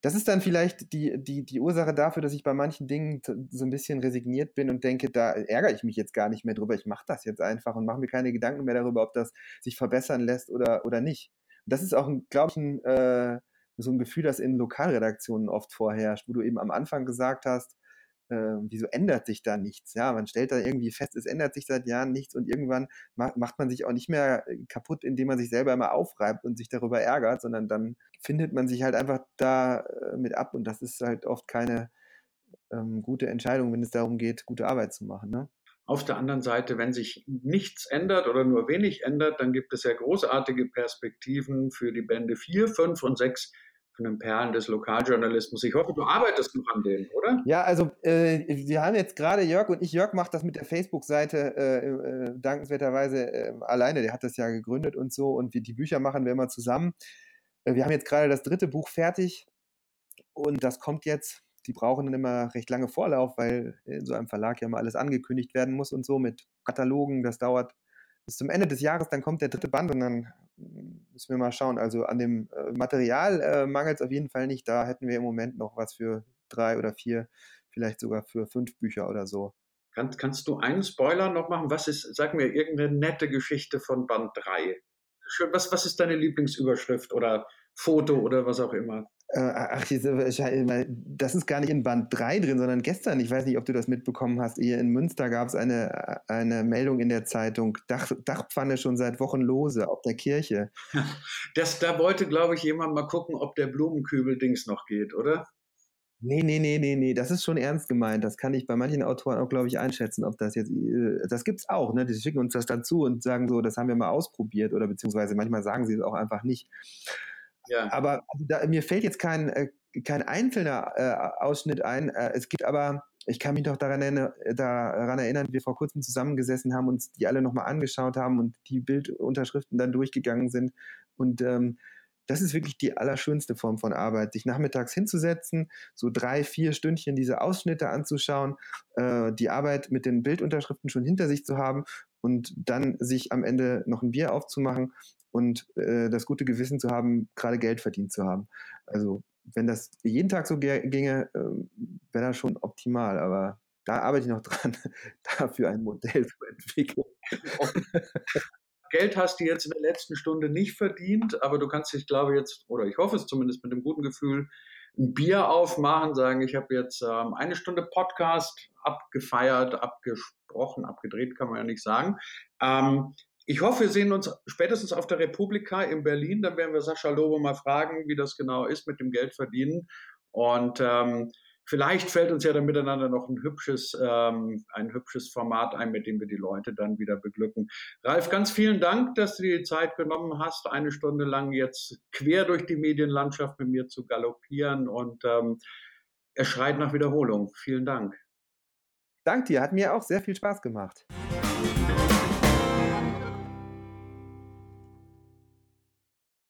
das ist dann vielleicht die, die, die Ursache dafür, dass ich bei manchen Dingen so ein bisschen resigniert bin und denke, da ärgere ich mich jetzt gar nicht mehr drüber. Ich mache das jetzt einfach und mache mir keine Gedanken mehr darüber, ob das sich verbessern lässt oder, oder nicht das ist auch, glaube ich, ein, äh, so ein Gefühl, das in Lokalredaktionen oft vorherrscht, wo du eben am Anfang gesagt hast, äh, wieso ändert sich da nichts? Ja, man stellt da irgendwie fest, es ändert sich seit Jahren nichts und irgendwann ma macht man sich auch nicht mehr äh, kaputt, indem man sich selber immer aufreibt und sich darüber ärgert, sondern dann findet man sich halt einfach da äh, mit ab und das ist halt oft keine ähm, gute Entscheidung, wenn es darum geht, gute Arbeit zu machen. Ne? Auf der anderen Seite, wenn sich nichts ändert oder nur wenig ändert, dann gibt es ja großartige Perspektiven für die Bände 4, 5 und 6 von den Perlen des Lokaljournalismus. Ich hoffe, du arbeitest noch an denen, oder? Ja, also äh, wir haben jetzt gerade Jörg und ich, Jörg macht das mit der Facebook-Seite äh, äh, dankenswerterweise äh, alleine, der hat das ja gegründet und so und wir, die Bücher machen wir immer zusammen. Äh, wir haben jetzt gerade das dritte Buch fertig und das kommt jetzt. Die brauchen dann immer recht lange Vorlauf, weil in so einem Verlag ja mal alles angekündigt werden muss und so mit Katalogen. Das dauert bis zum Ende des Jahres, dann kommt der dritte Band und dann müssen wir mal schauen. Also an dem äh, Material äh, mangelt es auf jeden Fall nicht. Da hätten wir im Moment noch was für drei oder vier, vielleicht sogar für fünf Bücher oder so. Kann, kannst du einen Spoiler noch machen? Was ist, sag mir, irgendeine nette Geschichte von Band 3? Was, was ist deine Lieblingsüberschrift oder Foto oder was auch immer? Äh, ach, das ist gar nicht in Band 3 drin, sondern gestern, ich weiß nicht, ob du das mitbekommen hast, hier in Münster gab es eine, eine Meldung in der Zeitung, Dach, Dachpfanne schon seit Wochen lose auf der Kirche. Das, da wollte, glaube ich, jemand mal gucken, ob der Blumenkübel-Dings noch geht, oder? Nee, nee, nee, nee, nee, das ist schon ernst gemeint. Das kann ich bei manchen Autoren auch, glaube ich, einschätzen, ob das jetzt, äh, das gibt's auch, ne? Die schicken uns das dazu und sagen so, das haben wir mal ausprobiert oder beziehungsweise manchmal sagen sie es auch einfach nicht. Ja. Aber also da, mir fällt jetzt kein, äh, kein einzelner äh, Ausschnitt ein. Äh, es gibt aber, ich kann mich doch daran, erinnern, daran erinnern, wir vor kurzem zusammengesessen haben, uns die alle nochmal angeschaut haben und die Bildunterschriften dann durchgegangen sind. Und ähm, das ist wirklich die allerschönste Form von Arbeit, sich nachmittags hinzusetzen, so drei, vier Stündchen diese Ausschnitte anzuschauen, äh, die Arbeit mit den Bildunterschriften schon hinter sich zu haben und dann sich am Ende noch ein Bier aufzumachen und äh, das gute Gewissen zu haben, gerade Geld verdient zu haben. Also wenn das jeden Tag so ginge, äh, wäre das schon optimal, aber da arbeite ich noch dran, dafür ein Modell zu entwickeln. Geld hast du jetzt in der letzten Stunde nicht verdient, aber du kannst dich, glaube ich, jetzt, oder ich hoffe es zumindest mit dem guten Gefühl, ein Bier aufmachen, sagen, ich habe jetzt ähm, eine Stunde Podcast abgefeiert, abgesprochen, abgedreht, kann man ja nicht sagen. Ähm, ich hoffe, wir sehen uns spätestens auf der Republika in Berlin. Dann werden wir Sascha Lobo mal fragen, wie das genau ist mit dem Geld verdienen. Und ähm, vielleicht fällt uns ja dann miteinander noch ein hübsches, ähm, ein hübsches Format ein, mit dem wir die Leute dann wieder beglücken. Ralf, ganz vielen Dank, dass du dir die Zeit genommen hast, eine Stunde lang jetzt quer durch die Medienlandschaft mit mir zu galoppieren. Und ähm, er schreit nach Wiederholung. Vielen Dank. Dank dir, hat mir auch sehr viel Spaß gemacht.